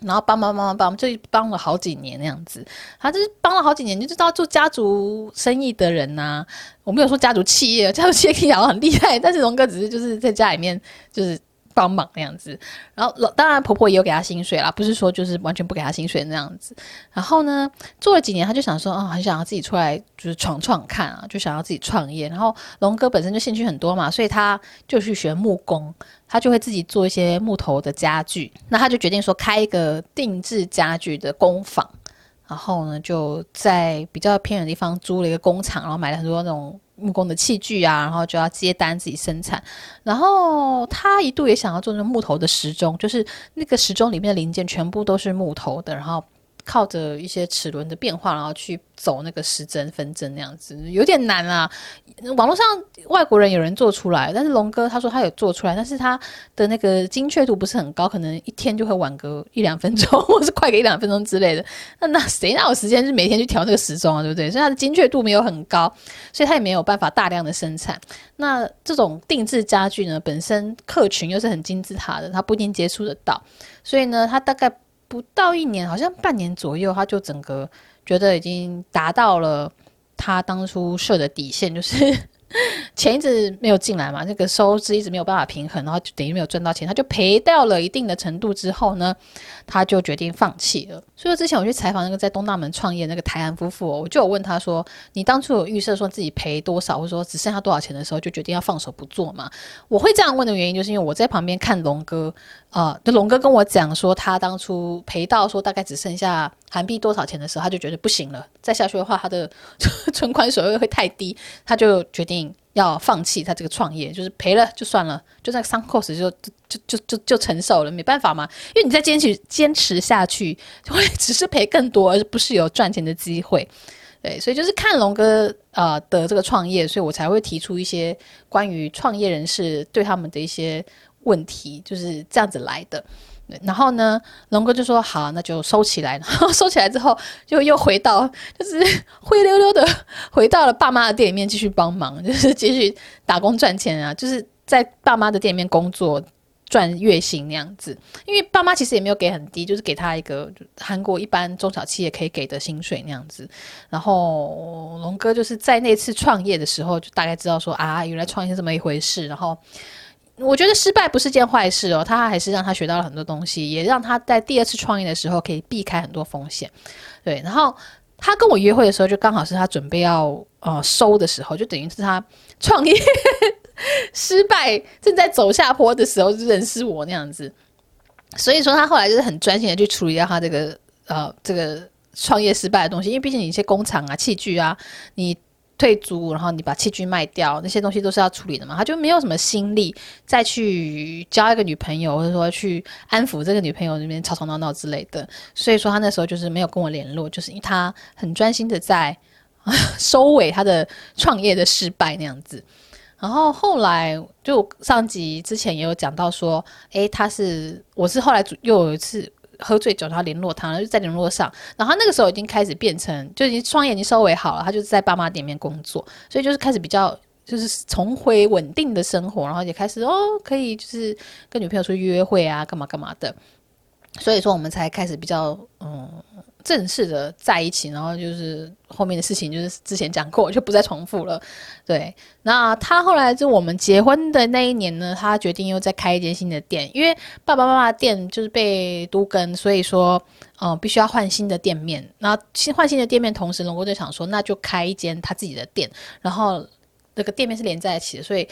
然后帮帮帮帮帮，就帮了好几年那样子。他就是帮了好几年，就知道做家族生意的人呐、我没有说家族企业，家族企业可以讲很厉害，但是龙哥只是就是在家里面就是。帮忙那样子，然后老当然婆婆也有给他薪水啦，不是说就是完全不给他薪水那样子。然后呢，做了几年，他就想说啊、哦，很想要自己出来就是闯闯看啊，就想要自己创业。然后龙哥本身就兴趣很多嘛，所以他就去学木工，他就会自己做一些木头的家具。那他就决定说开一个定制家具的工坊，然后呢就在比较偏远的地方租了一个工厂，然后买了很多那种。木工的器具啊，然后就要接单自己生产。然后他一度也想要做那木头的时钟，就是那个时钟里面的零件全部都是木头的，然后靠着一些齿轮的变化，然后去走那个时针分针那样子，有点难啊。网络上外国人有人做出来，但是龙哥他说他有做出来，但是他的那个精确度不是很高，可能一天就会晚个一两分钟，或是快个一两分钟之类的。那那谁哪有时间就每天去调那个时钟啊，对不对？所以他的精确度没有很高，所以他也没有办法大量的生产。那这种定制家具呢，本身客群又是很金字塔的，他不一定接触得到，所以呢，他大概不到一年，好像半年左右，他就整个觉得已经达到了。他当初设的底线就是 钱一直没有进来嘛，那个收支一直没有办法平衡，然后就等于没有赚到钱，他就赔掉了一定的程度之后呢，他就决定放弃了。所以之前我去采访那个在东大门创业那个台湾夫妇，我就有问他说：“你当初有预设说自己赔多少，或者说只剩下多少钱的时候，就决定要放手不做嘛？”我会这样问的原因，就是因为我在旁边看龙哥。啊，就龙哥跟我讲说，他当初赔到说大概只剩下韩币多少钱的时候，他就觉得不行了，再下去的话，他的 存款水位会太低，他就决定要放弃他这个创业，就是赔了就算了，就在三 cos 就就就就就承受了，没办法嘛，因为你再坚持坚持下去，就会 只是赔更多，而不是有赚钱的机会。对，所以就是看龙哥啊、的这个创业，所以我才会提出一些关于创业人士对他们的一些。问题就是这样子来的，然后呢，龙哥就说好，那就收起来。然 后收起来之后，就又回到，就是 灰溜溜的回到了爸妈的店里面继续帮忙，就是继续打工赚钱啊，就是在爸妈的店里面工作赚月薪那样子。因为爸妈其实也没有给很低，就是给他一个韩国一般中小企业可以给的薪水那样子。然后龙哥就是在那次创业的时候，就大概知道说啊，原来创业是这么一回事。然后。我觉得失败不是件坏事哦，他还是让他学到了很多东西，也让他在第二次创业的时候可以避开很多风险。对，然后他跟我约会的时候，就刚好是他准备要呃收的时候，就等于是他创业失败正在走下坡的时候，就认识我那样子。所以说他后来就是很专心的去处理掉他这个呃这个创业失败的东西，因为毕竟你一些工厂啊、器具啊，你。退租，然后你把器具卖掉，那些东西都是要处理的嘛，他就没有什么心力再去交一个女朋友，或者说去安抚这个女朋友那边吵吵闹闹之类的。所以说他那时候就是没有跟我联络，就是因为他很专心的在收尾他的创业的失败那样子。然后后来就上集之前也有讲到说，诶，他是我是后来又有一次。喝醉酒，然后联络他，然后就在联络上，然后那个时候已经开始变成，就已经双眼已经收尾好了，他就是在爸妈店面工作，所以就是开始比较就是重回稳定的生活，然后也开始哦可以就是跟女朋友出去约会啊，干嘛干嘛的，所以说我们才开始比较嗯。正式的在一起，然后就是后面的事情，就是之前讲过，就不再重复了。对，那他后来就我们结婚的那一年呢，他决定又再开一间新的店，因为爸爸妈妈的店就是被都跟，所以说，嗯、必须要换新的店面。那新换新的店面，同时龙哥就想说，那就开一间他自己的店，然后那个店面是连在一起的。所以，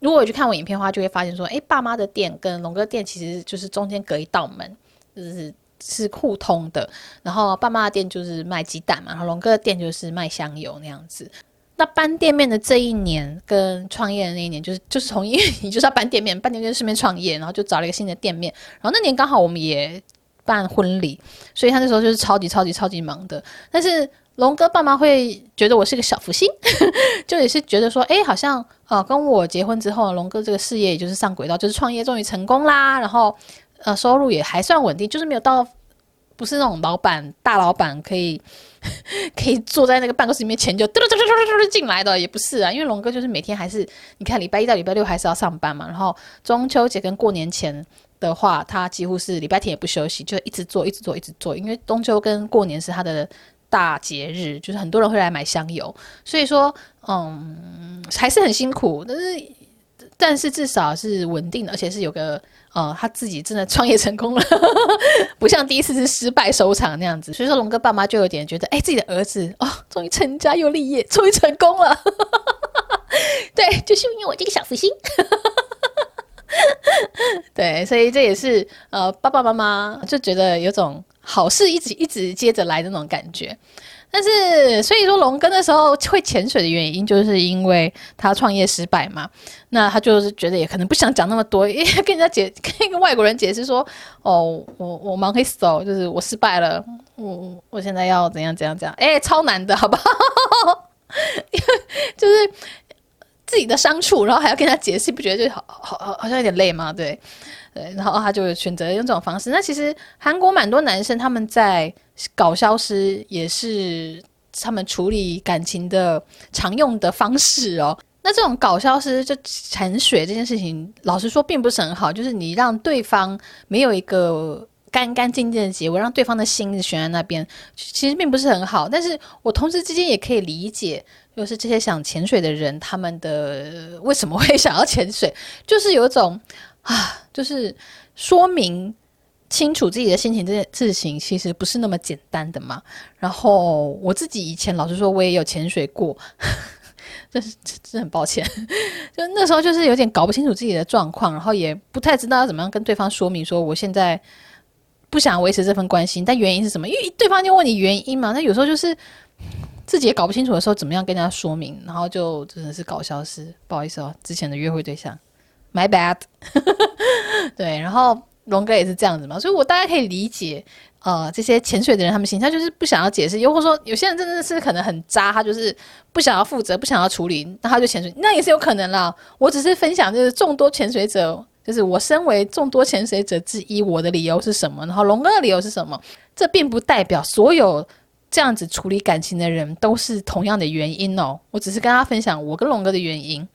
如果有去看我影片的话，就会发现说，诶，爸妈的店跟龙哥店其实就是中间隔一道门，就是。是互通的，然后爸妈的店就是卖鸡蛋嘛，然后龙哥的店就是卖香油那样子。那搬店面的这一年跟创业的那一年，就是就是从因为你就是要搬店面，搬店面顺便创业，然后就找了一个新的店面。然后那年刚好我们也办婚礼，所以他那时候就是超级超级超级忙的。但是龙哥爸妈会觉得我是个小福星，就也是觉得说，哎，好像呃跟我结婚之后，龙哥这个事业也就是上轨道，就是创业终于成功啦，然后。呃，收入也还算稳定，就是没有到，不是那种老板大老板可以 可以坐在那个办公室里面钱就嘟嘟嘟嘟嘟嘟进来的，也不是啊，因为龙哥就是每天还是你看礼拜一到礼拜六还是要上班嘛，然后中秋节跟过年前的话，他几乎是礼拜天也不休息，就一直做一直做一直做，因为中秋跟过年是他的大节日，就是很多人会来买香油，所以说嗯还是很辛苦，但是但是至少是稳定的，而且是有个。哦，他自己真的创业成功了，不像第一次是失败收场那样子。所以说，龙哥爸妈就有点觉得，哎，自己的儿子哦，终于成家又立业，终于成功了。对，就是因为我这个小福星。对，所以这也是呃，爸爸妈妈就觉得有种好事一直一直接着来的那种感觉。但是，所以说龙哥那时候会潜水的原因，就是因为他创业失败嘛。那他就是觉得也可能不想讲那么多，因为跟人家解跟一个外国人解释说，哦，我我忙黑死哦，就是我失败了，我我现在要怎样怎样怎样？哎、超难的，好不好？就是自己的伤处，然后还要跟他解释，不觉得就好好好好像有点累吗？对对，然后他就选择用这种方式。那其实韩国蛮多男生他们在搞消失，也是他们处理感情的常用的方式哦。那这种搞消失就潜水这件事情，老实说并不是很好，就是你让对方没有一个。干干净净的结尾，让对方的心悬在那边，其实并不是很好。但是我同时之间也可以理解，就是这些想潜水的人，他们的为什么会想要潜水，就是有一种啊，就是说明清楚自己的心情这件事情，其实不是那么简单的嘛。然后我自己以前老实说，我也有潜水过，这是真很抱歉，就那时候就是有点搞不清楚自己的状况，然后也不太知道要怎么样跟对方说明，说我现在。不想维持这份关系，但原因是什么？因为对方就问你原因嘛。那有时候就是自己也搞不清楚的时候，怎么样跟人家说明？然后就真的是搞消失，不好意思哦，之前的约会对象，my bad。对，然后龙哥也是这样子嘛，所以我大概可以理解，呃，这些潜水的人他们心态就是不想要解释，又或者说有些人真的是可能很渣，他就是不想要负责，不想要处理，那他就潜水，那也是有可能啦。我只是分享，就是众多潜水者。就是我身为众多潜水者之一，我的理由是什么？然后龙哥的理由是什么？这并不代表所有这样子处理感情的人都是同样的原因哦。我只是跟他分享我跟龙哥的原因，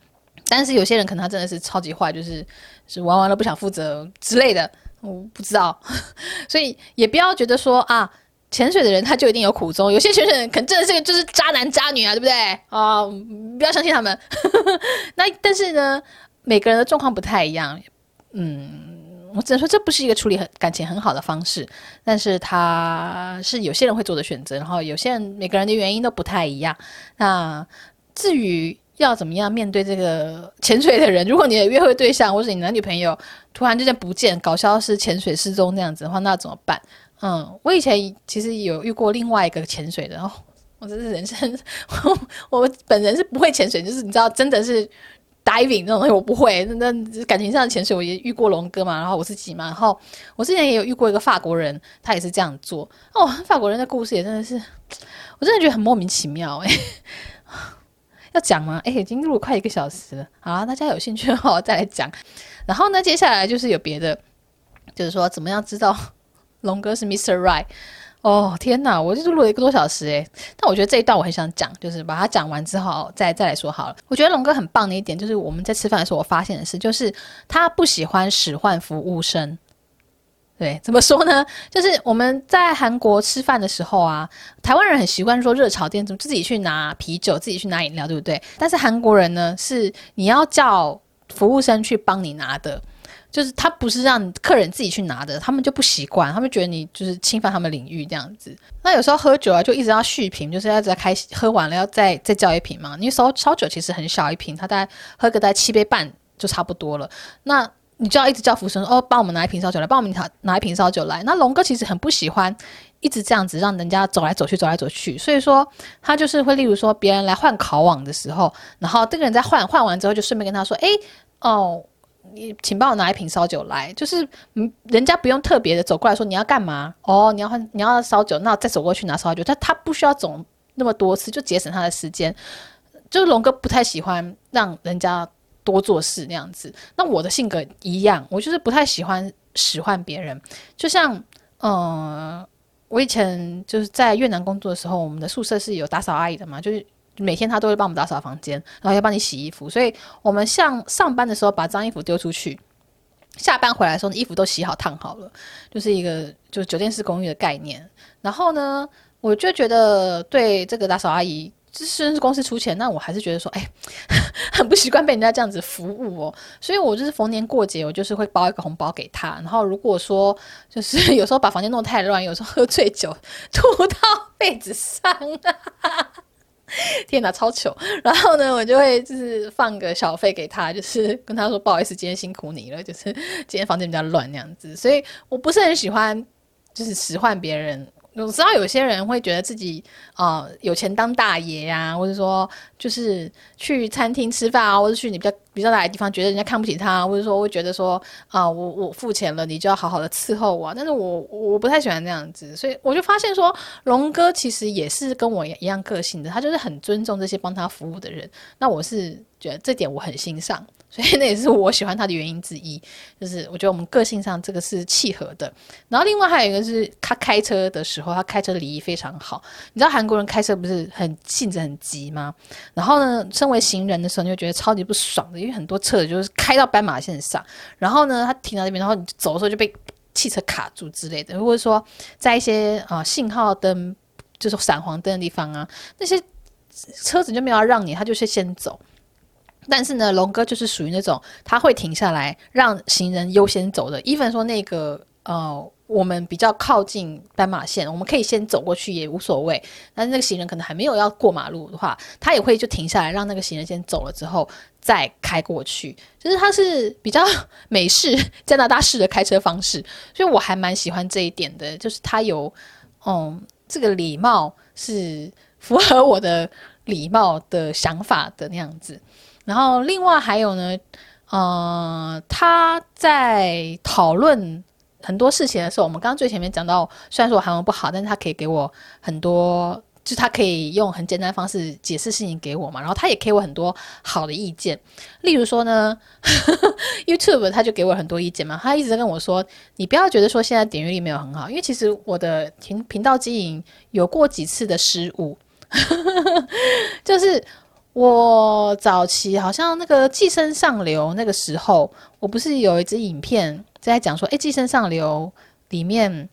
但是有些人可能他真的是超级坏，就是是完完了不想负责之类的，我不知道。所以也不要觉得说啊，潜水的人他就一定有苦衷，有些潜水可能真的是个就是渣男渣女啊，对不对？啊，不要相信他们。那但是呢，每个人的状况不太一样。嗯，我只能说这不是一个处理很感情很好的方式，但是他是有些人会做的选择，然后有些人每个人的原因都不太一样。那至于要怎么样面对这个潜水的人，如果你的约会对象或是你男女朋友突然之间不见、搞消失、潜水失踪这样子的话，那怎么办？嗯，我以前其实有遇过另外一个潜水的，哦我真是人生，我，我本人是不会潜水，就是你知道，真的是。diving 那种东西我不会，那那感情上的潜水我也遇过龙哥嘛，然后我自己嘛，然后我之前也有遇过一个法国人，他也是这样做哦。法国人的故事也真的是，我真的觉得很莫名其妙哎。要讲吗？哎，已经录了快一个小时了，好，大家有兴趣的话我再来讲。然后呢，接下来就是有别的，就是说怎么样知道 龙哥是 Mr. Right。哦天哪，我就是录了一个多小时诶，但我觉得这一段我很想讲，就是把它讲完之后再再来说好了。我觉得龙哥很棒的一点就是我们在吃饭的时候，我发现的是，就是他不喜欢使唤服务生。对，怎么说呢？就是我们在韩国吃饭的时候啊，台湾人很习惯说热炒店，怎么自己去拿啤酒，自己去拿饮料，对不对？但是韩国人呢，是你要叫服务生去帮你拿的。就是他不是让客人自己去拿的，他们就不习惯，他们觉得你就是侵犯他们领域这样子。那有时候喝酒啊，就一直要续瓶，就是要再开喝完了要再再叫一瓶嘛。因为烧烧酒其实很小一瓶，他大概喝个大概七杯半就差不多了。那你就要一直叫服务生哦，帮我们拿一瓶烧酒来，帮我们拿拿一瓶烧酒来。那龙哥其实很不喜欢一直这样子让人家走来走去走来走去，所以说他就是会例如说别人来换烤网的时候，然后这个人在换换完之后就顺便跟他说，哎哦。你请帮我拿一瓶烧酒来，就是嗯，人家不用特别的走过来说你要干嘛哦，你要换你要烧酒，那再走过去拿烧酒，他他不需要走那么多次，就节省他的时间。就是龙哥不太喜欢让人家多做事那样子，那我的性格一样，我就是不太喜欢使唤别人。就像嗯、我以前就是在越南工作的时候，我们的宿舍是有打扫阿姨的嘛，就是。每天她都会帮我们打扫房间，然后要帮你洗衣服，所以我们像上班的时候把脏衣服丢出去，下班回来的时候衣服都洗好烫好了，就是一个就是酒店式公寓的概念。然后呢，我就觉得对这个打扫阿姨，虽然是公司出钱，那我还是觉得说，哎，很不习惯被人家这样子服务哦。所以我就是逢年过节，我就是会包一个红包给他。然后如果说就是有时候把房间弄太乱，有时候喝醉酒吐到被子上。天哪，超糗！然后呢，我就会就是放个小费给他，就是跟他说不好意思，今天辛苦你了，就是今天房间比较乱那样子。所以我不是很喜欢就是使唤别人，我知道有些人会觉得自己啊、有钱当大爷呀、啊，或者说就是去餐厅吃饭啊，或者去你比较比较大的地方，觉得人家看不起他，或者说会觉得说啊、我我付钱了，你就要好好的伺候我。但是我我不太喜欢那样子，所以我就发现说，龙哥其实也是跟我一样个性的，他就是很尊重这些帮他服务的人。那我是觉得这点我很欣赏。所以那也是我喜欢他的原因之一，就是我觉得我们个性上这个是契合的。然后另外还有一个是他开车的时候，他开车的礼仪非常好。你知道韩国人开车不是很性子很急吗？然后呢，身为行人的时候，你就觉得超级不爽的，因为很多车子就是开到斑马线上，然后呢，他停到那边，然后你走的时候就被汽车卡住之类的，或者说在一些啊、信号灯就是闪黄灯的地方啊，那些车子就没有要让你，他就是先走。但是呢，龙哥就是属于那种他会停下来让行人优先走的。even 说那个呃，我们比较靠近斑马线，我们可以先走过去也无所谓。但是那个行人可能还没有要过马路的话，他也会就停下来让那个行人先走了之后再开过去。就是他是比较美式加拿大式的开车方式，所以我还蛮喜欢这一点的。就是他有嗯，这个礼貌是符合我的礼貌的想法的那样子。然后另外还有呢，呃，他在讨论很多事情的时候，我们刚刚最前面讲到，虽然说我韩文不好，但是他可以给我很多，就他可以用很简单的方式解释事情给我嘛。然后他也给我很多好的意见，例如说呢，YouTube 他就给我很多意见嘛，他一直在跟我说，你不要觉得说现在点阅率没有很好，因为其实我的频频道经营有过几次的失误，就是。我早期好像那个《寄生上流》那个时候，我不是有一支影片在讲说，诶，《寄生上流》里面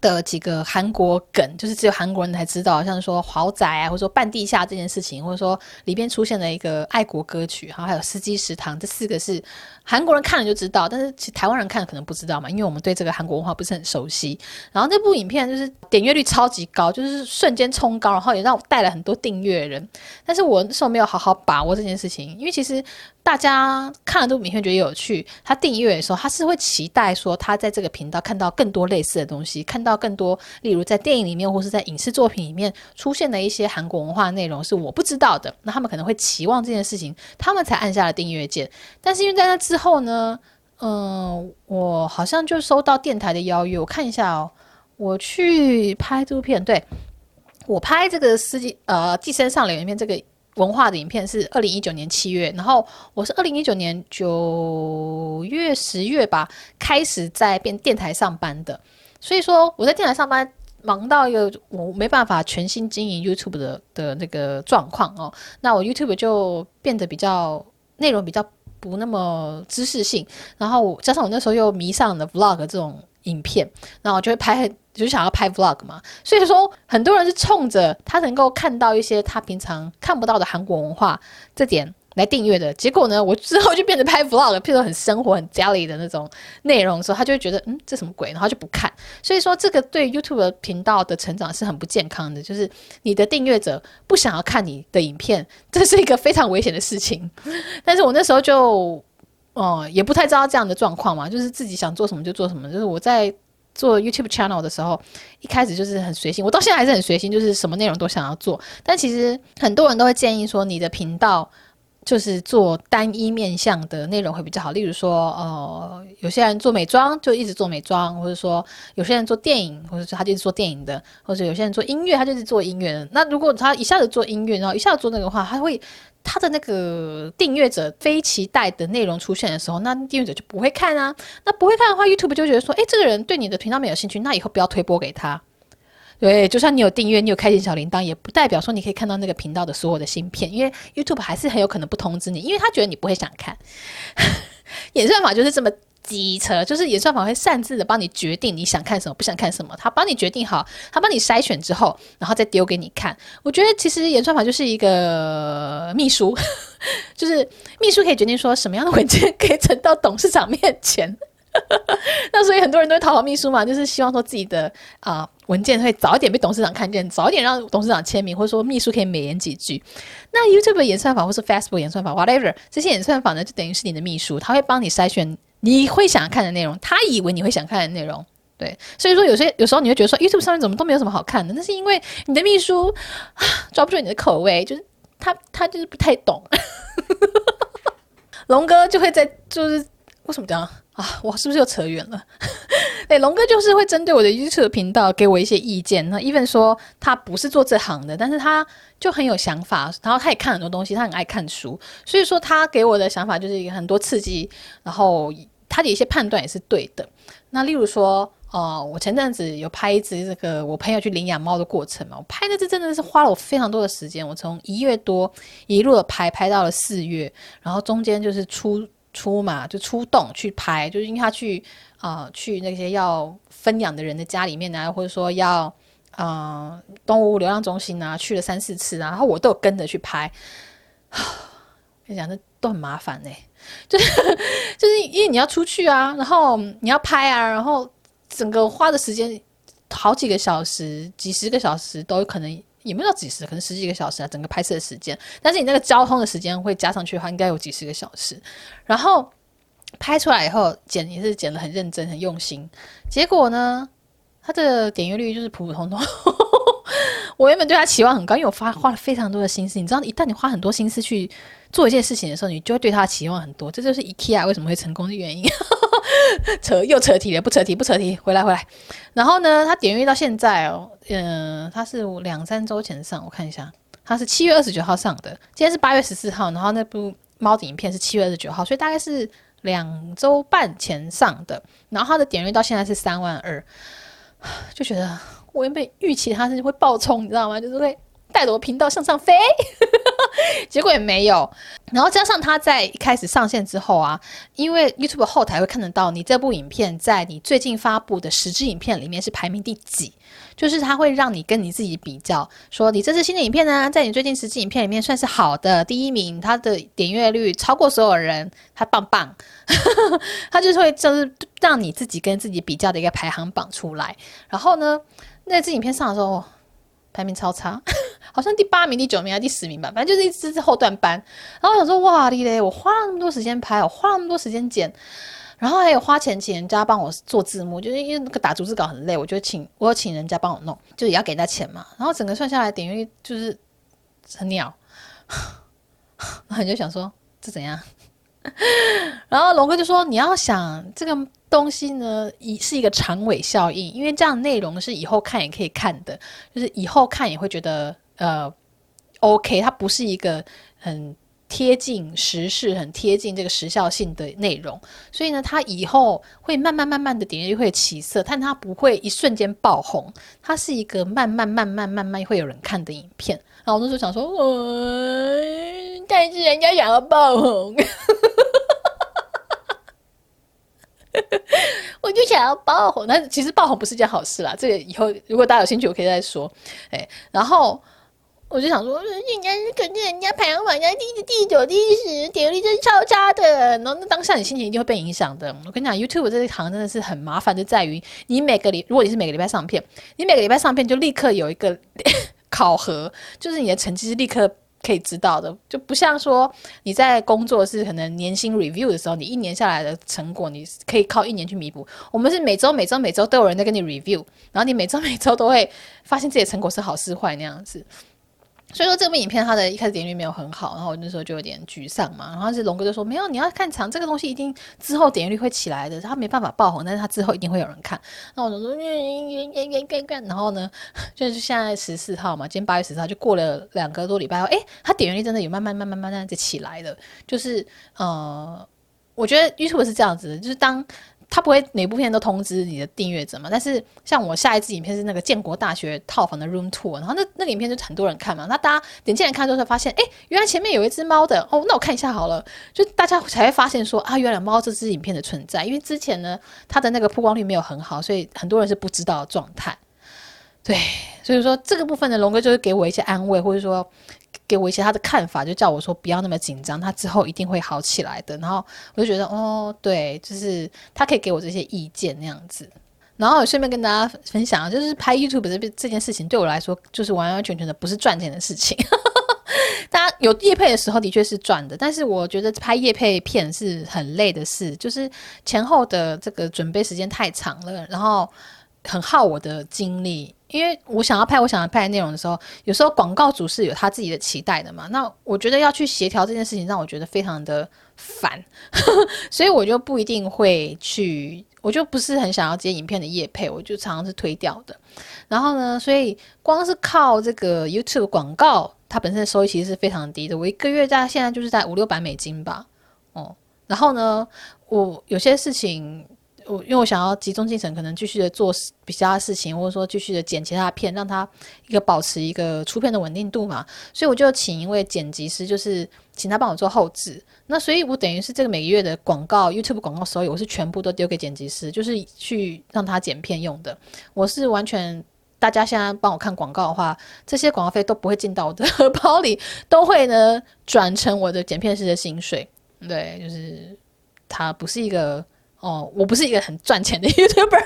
的几个韩国梗，就是只有韩国人才知道，像说豪宅啊，或者说半地下这件事情，或者说里边出现了一个爱国歌曲，然后还有司机食堂，这四个是。韩国人看了就知道，但是其实台湾人看了可能不知道嘛，因为我们对这个韩国文化不是很熟悉。然后那部影片就是点阅率超级高，就是瞬间冲高，然后也让我带了很多订阅人。但是我那时候没有好好把握这件事情，因为其实大家看了这部影片觉得有趣，他订阅的时候他是会期待说他在这个频道看到更多类似的东西，看到更多例如在电影里面或是在影视作品里面出现的一些韩国文化内容是我不知道的，那他们可能会期望这件事情，他们才按下了订阅键。但是因为在那之后。呢，嗯、我好像就收到电台的邀约，我看一下哦，我去拍这部片，对，我拍这个司机呃《寄生上流》里面这个文化的影片是二零一九年七月，然后我是二零一九年九月十月吧开始在变电台上班的，所以说我在电台上班忙到一个我没办法全心经营 YouTube 的的那个状况哦，那我 YouTube 就变得比较内容比较。不那么知识性，然后加上我那时候又迷上了 vlog 这种影片，然后我就会拍，就想要拍 vlog 嘛。所以说，很多人是冲着他能够看到一些他平常看不到的韩国文化这点来订阅的。结果呢，我之后就变成拍 vlog，譬如很生活、很家里的那种内容的时候，他就会觉得嗯，这什么鬼，然后就不看。所以说，这个对 YouTube 频道的成长是很不健康的，就是你的订阅者不想要看你的影片，这是一个非常危险的事情。但是我那时候就，哦、也不太知道这样的状况嘛，就是自己想做什么就做什么。就是我在做 YouTube channel 的时候，一开始就是很随心，我到现在还是很随心，就是什么内容都想要做。但其实很多人都会建议说，你的频道。就是做单一面向的内容会比较好，例如说，呃，有些人做美妆就一直做美妆，或者说有些人做电影，或者说他就是做电影的，或者有些人做音乐，他就是做音乐的。那如果他一下子做音乐，然后一下子做那个的话，他会他的那个订阅者非期待的内容出现的时候，那订阅者就不会看啊。那不会看的话，YouTube 就觉得说，诶，这个人对你的频道没有兴趣，那以后不要推播给他。对，就算你有订阅，你有开启小铃铛，也不代表说你可以看到那个频道的所有的新片，因为 YouTube 还是很有可能不通知你，因为他觉得你不会想看。演算法就是这么机车，就是演算法会擅自的帮你决定你想看什么，不想看什么，他帮你决定好，他帮你筛选之后，然后再丢给你看。我觉得其实演算法就是一个秘书，就是秘书可以决定说什么样的文件 可以呈到董事长面前。那所以很多人都会讨好秘书嘛，就是希望说自己的啊、文件会早一点被董事长看见，早一点让董事长签名，或者说秘书可以美言几句。那 YouTube 的演算法或是 Facebook 演算法，whatever 这些演算法呢，就等于是你的秘书，他会帮你筛选你会想看的内容，他以为你会想看的内容，对，所以说有些有时候你会觉得说 YouTube 上面怎么都没有什么好看的，那是因为你的秘书抓不住你的口味，就是他他就是不太懂。龙哥就会在就是为什么这样啊？我是不是又扯远了？对，龙哥就是会针对我的 YouTube 频道给我一些意见。那 even 说他不是做这行的，但是他就很有想法，然后他也看很多东西，他很爱看书，所以说他给我的想法就是很多刺激，然后他的一些判断也是对的。那例如说。哦，我前阵子有拍一支这个我朋友去领养猫的过程嘛，我拍那支真的是花了我非常多的时间，我从一月多一路的拍拍到了四月，然后中间就是出出嘛，就出动去拍，就是因为他去啊、去那些要分养的人的家里面啊，或者说要啊、呃、动物流浪中心啊，去了三四次啊，然后我都有跟着去拍，跟你讲，那都很麻烦呢、就是就是因为你要出去啊，然后你要拍啊，然后。整个花的时间好几个小时，几十个小时都有可能，也没有到几十，可能十几个小时啊。整个拍摄的时间，但是你那个交通的时间会加上去的话，应该有几十个小时。然后拍出来以后剪也是剪的很认真、很用心。结果呢，它的点阅率就是普普通通。我原本对他期望很高，因为我花花了非常多的心思。你知道，一旦你花很多心思去做一件事情的时候，你就会对他期望很多。这就是 IKEA 为什么会成功的原因。扯又扯题了，不扯题不扯题，回来回来。然后呢，他点阅到现在哦，嗯、呃，他是两三周前上，我看一下，他是七月二十九号上的，今天是八月十四号，然后那部猫的影片是七月二十九号，所以大概是两周半前上的。然后他的点阅到现在是三万二，就觉得我原本预期他是会爆冲，你知道吗？就是会。带着我频道向上飞，结果也没有。然后加上他在一开始上线之后啊，因为 YouTube 后台会看得到你这部影片在你最近发布的十支影片里面是排名第几，就是他会让你跟你自己比较，说你这支新的影片呢，在你最近十支影片里面算是好的第一名，它的点阅率超过所有人，它棒棒。他就是会就是让你自己跟自己比较的一个排行榜出来。然后呢，那支影片上的时候。排名超差，好像第八名、第九名还第十名吧，反正就是一直是后段班。然后我想说，哇哩嘞，我花了那么多时间拍，我花了那么多时间剪，然后还有花钱请人家帮我做字幕，就是因为那个打逐字稿很累，我就请我请人家帮我弄，就也要给他钱嘛。然后整个算下来，点阅率就是很鸟。然后你就想说，这怎样？然后龙哥就说：“你要想这个东西呢，一是一个长尾效应，因为这样内容是以后看也可以看的，就是以后看也会觉得呃 OK，它不是一个很贴近时事、很贴近这个时效性的内容，所以呢，它以后会慢慢慢慢的点击率会起色，但它不会一瞬间爆红，它是一个慢慢慢慢慢慢会有人看的影片。然后我那时候想说，呃，但是人家想要爆红。”我就想要爆红，但其实爆红不是件好事啦。这个以后如果大家有兴趣，我可以再说。哎，然后我就想说，人家可是人家排行榜，人家第第九、第十，体力真超差的。然后那当下你心情一定会被影响的。我跟你讲，YouTube 这一行真的是很麻烦，就在于你每个礼，如果你是每个礼拜上片，你每个礼拜上片就立刻有一个 考核，就是你的成绩是立刻。可以知道的，就不像说你在工作是可能年薪 review 的时候，你一年下来的成果，你可以靠一年去弥补。我们是每周、每周、每周都有人在跟你 review，然后你每周、每周都会发现自己的成果是好是坏那样子。所以说这部影片它的一开始点率没有很好，然后我那时候就有点沮丧嘛。然后是龙哥就说没有，你要看长，这个东西一定之后点率会起来的，它没办法爆红，但是它之后一定会有人看。那我就说，然后呢，就是现在十四号嘛，今天八月十四号，就过了两个多礼拜后，诶，它点击率真的有慢慢慢慢慢慢就起来了。就是呃，我觉得 YouTube 是这样子的，就是当。他不会每部片都通知你的订阅者嘛？但是像我下一支影片是那个建国大学套房的 room tour，然后那那个影片就很多人看嘛。那大家点进来看之后，会发现，哎，原来前面有一只猫的哦，那我看一下好了。就大家才会发现说啊，原来猫这支影片的存在，因为之前呢，它的那个曝光率没有很好，所以很多人是不知道的状态。对，所以说这个部分的龙哥就是给我一些安慰，或者说。给我一些他的看法，就叫我说不要那么紧张，他之后一定会好起来的。然后我就觉得，哦，对，就是他可以给我这些意见那样子。然后顺便跟大家分享，就是拍 YouTube 这这件事情对我来说，就是完完全全的不是赚钱的事情。大家有业配的时候的确是赚的，但是我觉得拍业配片是很累的事，就是前后的这个准备时间太长了，然后很耗我的精力。因为我想要拍我想要拍的内容的时候，有时候广告主是有他自己的期待的嘛。那我觉得要去协调这件事情，让我觉得非常的烦，所以我就不一定会去，我就不是很想要接影片的业配，我就常常是推掉的。然后呢，所以光是靠这个 YouTube 广告，它本身的收益其实是非常低的。我一个月在现在就是在五六百美金吧，哦。然后呢，我有些事情。我因为我想要集中精神，可能继续的做其他事情，或者说继续的剪其他片，让它一个保持一个出片的稳定度嘛。所以我就请一位剪辑师，就是请他帮我做后置。那所以我等于是这个每个月的广告 YouTube 广告收益，我是全部都丢给剪辑师，就是去让他剪片用的。我是完全大家现在帮我看广告的话，这些广告费都不会进到我的 荷包里，都会呢转成我的剪片师的薪水。对，就是他不是一个。哦，我不是一个很赚钱的 YouTuber，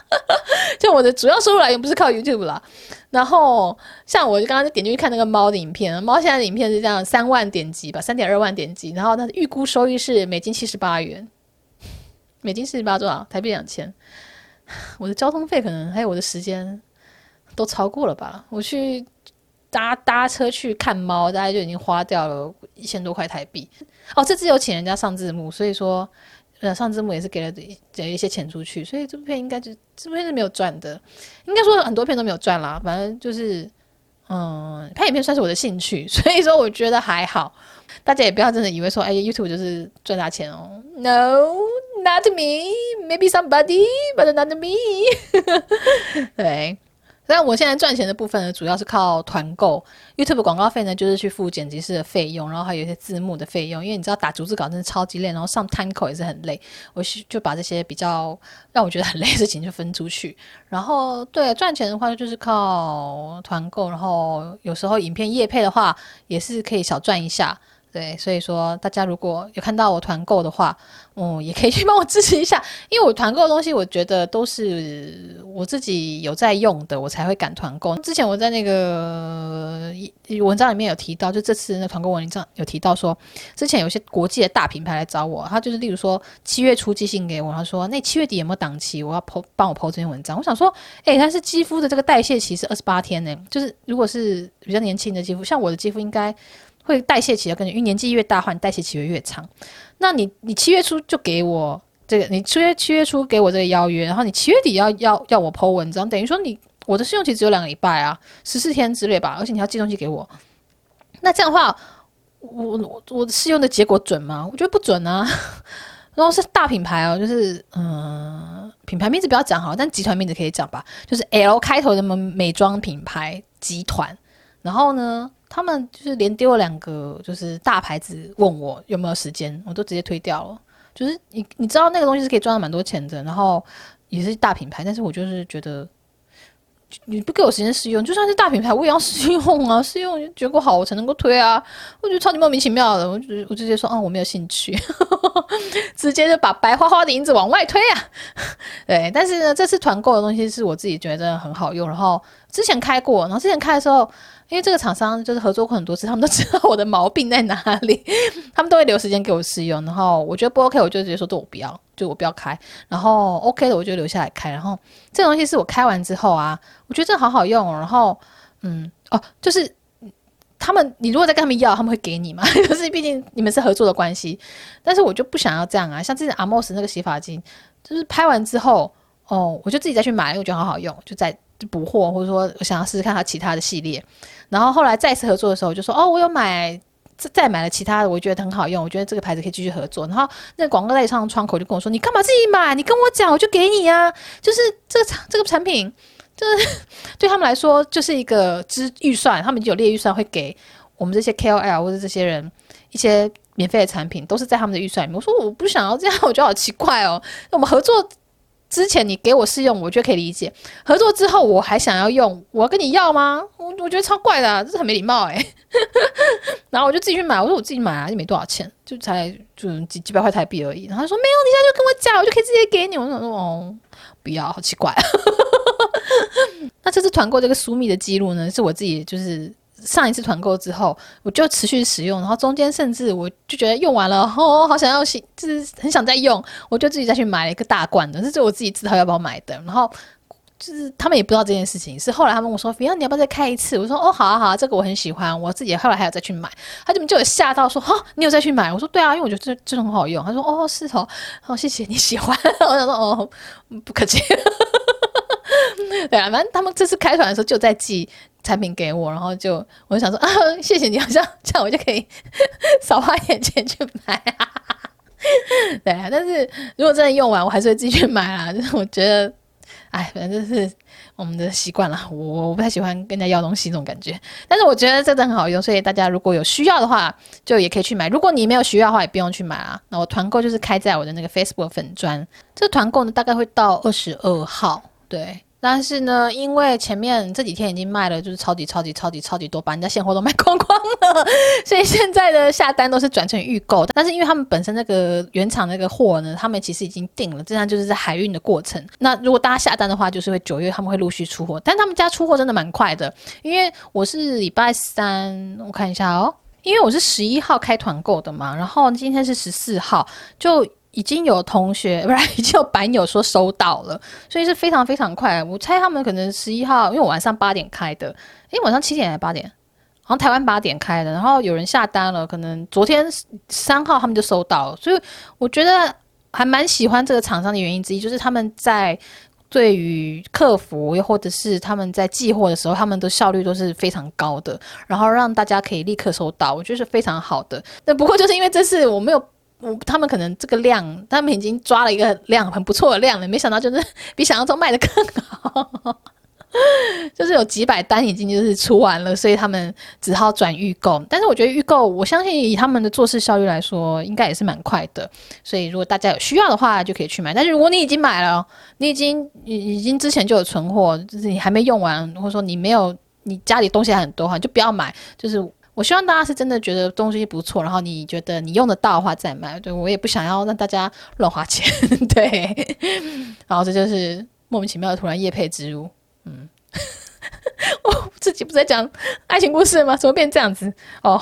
就我的主要收入来源不是靠 YouTube 啦。然后像我刚刚就点进去看那个猫的影片，猫现在的影片是这样，三万点击吧，三点二万点击，然后它的预估收益是美金七十八元，美金四十八多少？台币两千。我的交通费可能还有我的时间都超过了吧？我去搭搭车去看猫，大概就已经花掉了一千多块台币。哦，这次有请人家上字幕，所以说。呃上字幕也是给了给一些钱出去，所以这部片应该就这部片是没有赚的，应该说很多片都没有赚啦。反正就是，嗯，拍影片算是我的兴趣，所以说我觉得还好。大家也不要真的以为说，哎，YouTube 就是赚大钱哦。No，not me，maybe somebody，but not me。对。但我现在赚钱的部分呢，主要是靠团购。YouTube 广告费呢，就是去付剪辑师的费用，然后还有一些字幕的费用。因为你知道打逐字稿真的超级累，然后上 timecode 也是很累。我就把这些比较让我觉得很累的事情就分出去。然后对赚钱的话，就是靠团购。然后有时候影片业配的话，也是可以小赚一下。对，所以说大家如果有看到我团购的话，嗯，也可以去帮我支持一下，因为我团购的东西，我觉得都是我自己有在用的，我才会敢团购。之前我在那个文章里面有提到，就这次那团购文章有提到说，之前有些国际的大品牌来找我，他就是例如说七月初寄信给我，他说那七月底有没有档期，我要剖帮我剖这篇文章。我想说，诶，但是肌肤的这个代谢期是二十八天呢，就是如果是比较年轻的肌肤，像我的肌肤应该。会代谢期要跟你，因为年纪越大，话你代谢期会越长。那你你七月初就给我这个，你七月七月初给我这个邀约，然后你七月底要要要我 po 文章，等于说你我的试用期只有两个礼拜啊，十四天之类吧，而且你要寄东西给我。那这样的话，我我我试用的结果准吗？我觉得不准啊。然后是大品牌哦，就是嗯，品牌名字不要讲好，但集团名字可以讲吧，就是 L 开头的美美妆品牌集团。然后呢，他们就是连丢了两个，就是大牌子问我有没有时间，我都直接推掉了。就是你你知道那个东西是可以赚到蛮多钱的，然后也是大品牌，但是我就是觉得你不给我时间试用，就算是大品牌我也要试用啊，试用结果好我才能够推啊。我觉得超级莫名其妙的，我就我直接说啊我没有兴趣，直接就把白花花的银子往外推啊。对，但是呢，这次团购的东西是我自己觉得真的很好用，然后之前开过，然后之前开的时候。因为这个厂商就是合作过很多次，他们都知道我的毛病在哪里，他们都会留时间给我试用。然后我觉得不 OK，我就直接说对我不要，就我不要开。然后 OK 的，我就留下来开。然后这个东西是我开完之后啊，我觉得这好好用。然后嗯哦，就是他们你如果再跟他们要，他们会给你嘛？就是毕竟你们是合作的关系。但是我就不想要这样啊。像之前阿莫斯那个洗发精，就是拍完之后哦，我就自己再去买，因为我觉得好好用，就再补货，或者说我想要试试看它其他的系列。然后后来再次合作的时候，我就说哦，我有买，再再买了其他的，我觉得很好用，我觉得这个牌子可以继续合作。然后那广告代理商窗口就跟我说：“你干嘛自己买？你跟我讲，我就给你啊。”就是这个这个产品，就是 对他们来说就是一个支预算，他们就有列预算会给我们这些 KOL 或者这些人一些免费的产品，都是在他们的预算里面。我说我不想要这样，我觉得好奇怪哦。我们合作。之前你给我试用，我觉得可以理解。合作之后我还想要用，我要跟你要吗？我我觉得超怪的，啊，这是很没礼貌哎，然后我就自己去买，我说我自己买啊，就没多少钱，就才就几几百块台币而已。然后他说没有，你现在就跟我讲，我就可以直接给你。我说哦，不要，好奇怪。那这次团购这个苏密的记录呢，是我自己就是上一次团购之后，我就持续使用，然后中间甚至我就觉得用完了，哦，好想要洗，就是很想再用，我就自己再去买了一个大罐的，这是我自己知道要不要买的。然后就是他们也不知道这件事情，是后来他们问我说：“Fion，你要不要再开一次？”我说：“哦，好啊，好啊，这个我很喜欢，我自己后来还有再去买。”他就就有吓到说：“哈，你有再去买？”我说：“对啊，因为我觉得这这很好用。”他说：“哦，是哦，哦，谢谢你喜欢。”我想说：“哦，不客气。” 对啊，反正他们这次开团的时候就在寄。产品给我，然后就我就想说 啊，谢谢你，好像这样我就可以 少花点钱去买啊。对啊，但是如果真的用完，我还是会自己去买啦。就是我觉得，哎，反正就是我们的习惯了。我我不太喜欢跟人家要东西那种感觉，但是我觉得真的很好用，所以大家如果有需要的话，就也可以去买。如果你没有需要的话，也不用去买啊。那我团购就是开在我的那个 Facebook 粉专，这团购呢大概会到二十二号，对。但是呢，因为前面这几天已经卖了，就是超级超级超级超级多，把人家现货都卖光光了，所以现在的下单都是转成预购。但是因为他们本身那个原厂那个货呢，他们其实已经订了，这样就是在海运的过程。那如果大家下单的话，就是会九月他们会陆续出货，但他们家出货真的蛮快的。因为我是礼拜三，我看一下哦，因为我是十一号开团购的嘛，然后今天是十四号，就。已经有同学 不是，已经有版友说收到了，所以是非常非常快。我猜他们可能十一号，因为我晚上八点开的，诶，晚上七点还是八点？好像台湾八点开的，然后有人下单了，可能昨天三号他们就收到了。所以我觉得还蛮喜欢这个厂商的原因之一，就是他们在对于客服又或者是他们在寄货的时候，他们的效率都是非常高的，然后让大家可以立刻收到，我觉得是非常好的。那不过就是因为这次我没有。我他们可能这个量，他们已经抓了一个量很不错的量了，没想到就是 比想象中卖的更好，就是有几百单已经就是出完了，所以他们只好转预购。但是我觉得预购，我相信以他们的做事效率来说，应该也是蛮快的。所以如果大家有需要的话，就可以去买。但是如果你已经买了，你已经已已经之前就有存货，就是你还没用完，或者说你没有，你家里东西还很多哈，就不要买，就是。我希望大家是真的觉得东西不错，然后你觉得你用得到的话再买。对，我也不想要让大家乱花钱，对。然后这就是莫名其妙的突然夜配植入，嗯，我自己不是在讲爱情故事吗？怎么变这样子？哦，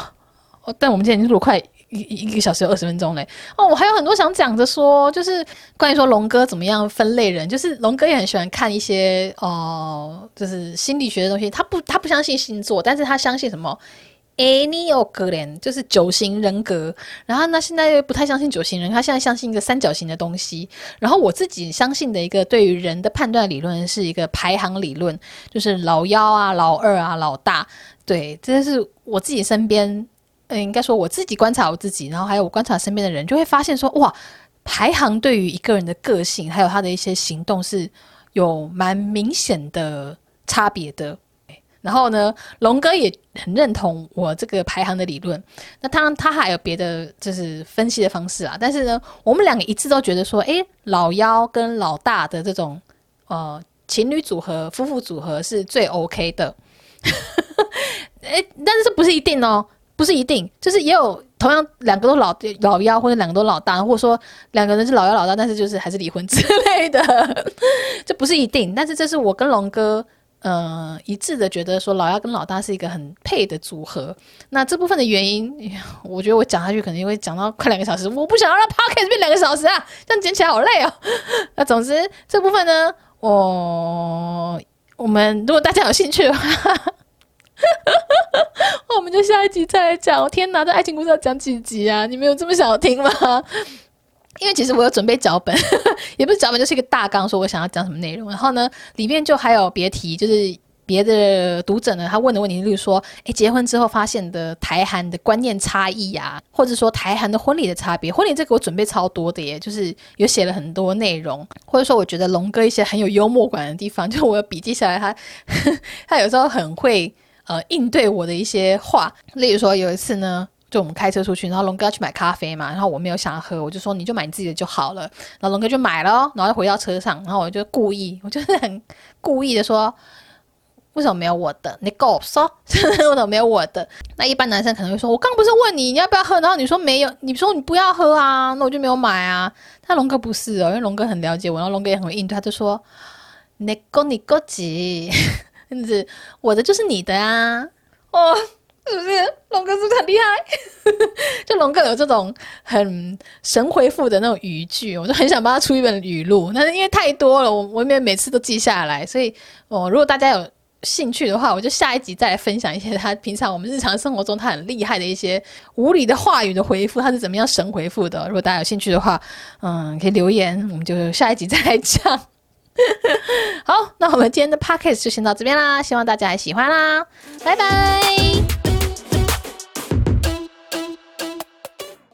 但我们今天已经录快一一个小时有二十分钟嘞。哦，我还有很多想讲的说，就是关于说龙哥怎么样分类人，就是龙哥也很喜欢看一些哦，就是心理学的东西。他不，他不相信星座，但是他相信什么？哎，你有个人就是九型人格，然后呢，现在又不太相信九型人，他现在相信一个三角形的东西。然后我自己相信的一个对于人的判断理论是一个排行理论，就是老幺啊、老二啊、老大。对，这是我自己身边，嗯，应该说我自己观察我自己，然后还有我观察身边的人，就会发现说，哇，排行对于一个人的个性还有他的一些行动是有蛮明显的差别的。然后呢，龙哥也很认同我这个排行的理论。那当然，他还有别的就是分析的方式啊。但是呢，我们两个一致都觉得说，诶，老幺跟老大的这种呃情侣组合、夫妇组合是最 OK 的。诶，但是这不是一定哦，不是一定，就是也有同样两个都老老幺，或者两个都老大，或者说两个人是老幺老大，但是就是还是离婚之类的，这不是一定。但是这是我跟龙哥。呃，一致的觉得说老幺跟老大是一个很配的组合。那这部分的原因，我觉得我讲下去可能会讲到快两个小时。我不想要让 podcast 变两个小时啊，这样剪起来好累哦。那总之这部分呢，我我们如果大家有兴趣的话，我们就下一集再来讲。我天哪，这爱情故事要讲几集啊？你们有这么想要听吗？因为其实我有准备脚本，也不是脚本，就是一个大纲，说我想要讲什么内容。然后呢，里面就还有别题，就是别的读者呢，他问的问题，例如说，诶，结婚之后发现的台韩的观念差异呀，或者说台韩的婚礼的差别。婚礼这个我准备超多的耶，就是有写了很多内容，或者说我觉得龙哥一些很有幽默感的地方，就我有笔记下来，他 他有时候很会呃应对我的一些话，例如说有一次呢。就我们开车出去，然后龙哥要去买咖啡嘛，然后我没有想要喝，我就说你就买你自己的就好了。然后龙哥就买了，然后就回到车上，然后我就故意，我就是很故意的说，为什么没有我的？你跟我说，为什么没有我的？那一般男生可能会说，我刚不是问你你要不要喝，然后你说没有，你说你不要喝啊，那我就没有买啊。但龙哥不是哦，因为龙哥很了解我，然后龙哥也很会应对，他就说，你跟你哥急，是我的就是你的啊。哦，是不是龙哥是不是很厉害？就龙哥有这种很神回复的那种语句，我就很想帮他出一本语录，但是因为太多了，我我也没有每次都记下来，所以哦，如果大家有。兴趣的话，我就下一集再来分享一些他平常我们日常生活中他很厉害的一些无理的话语的回复，他是怎么样神回复的。如果大家有兴趣的话，嗯，可以留言，我们就下一集再来 讲。好，那我们今天的 podcast 就先到这边啦，希望大家还喜欢啦，拜拜。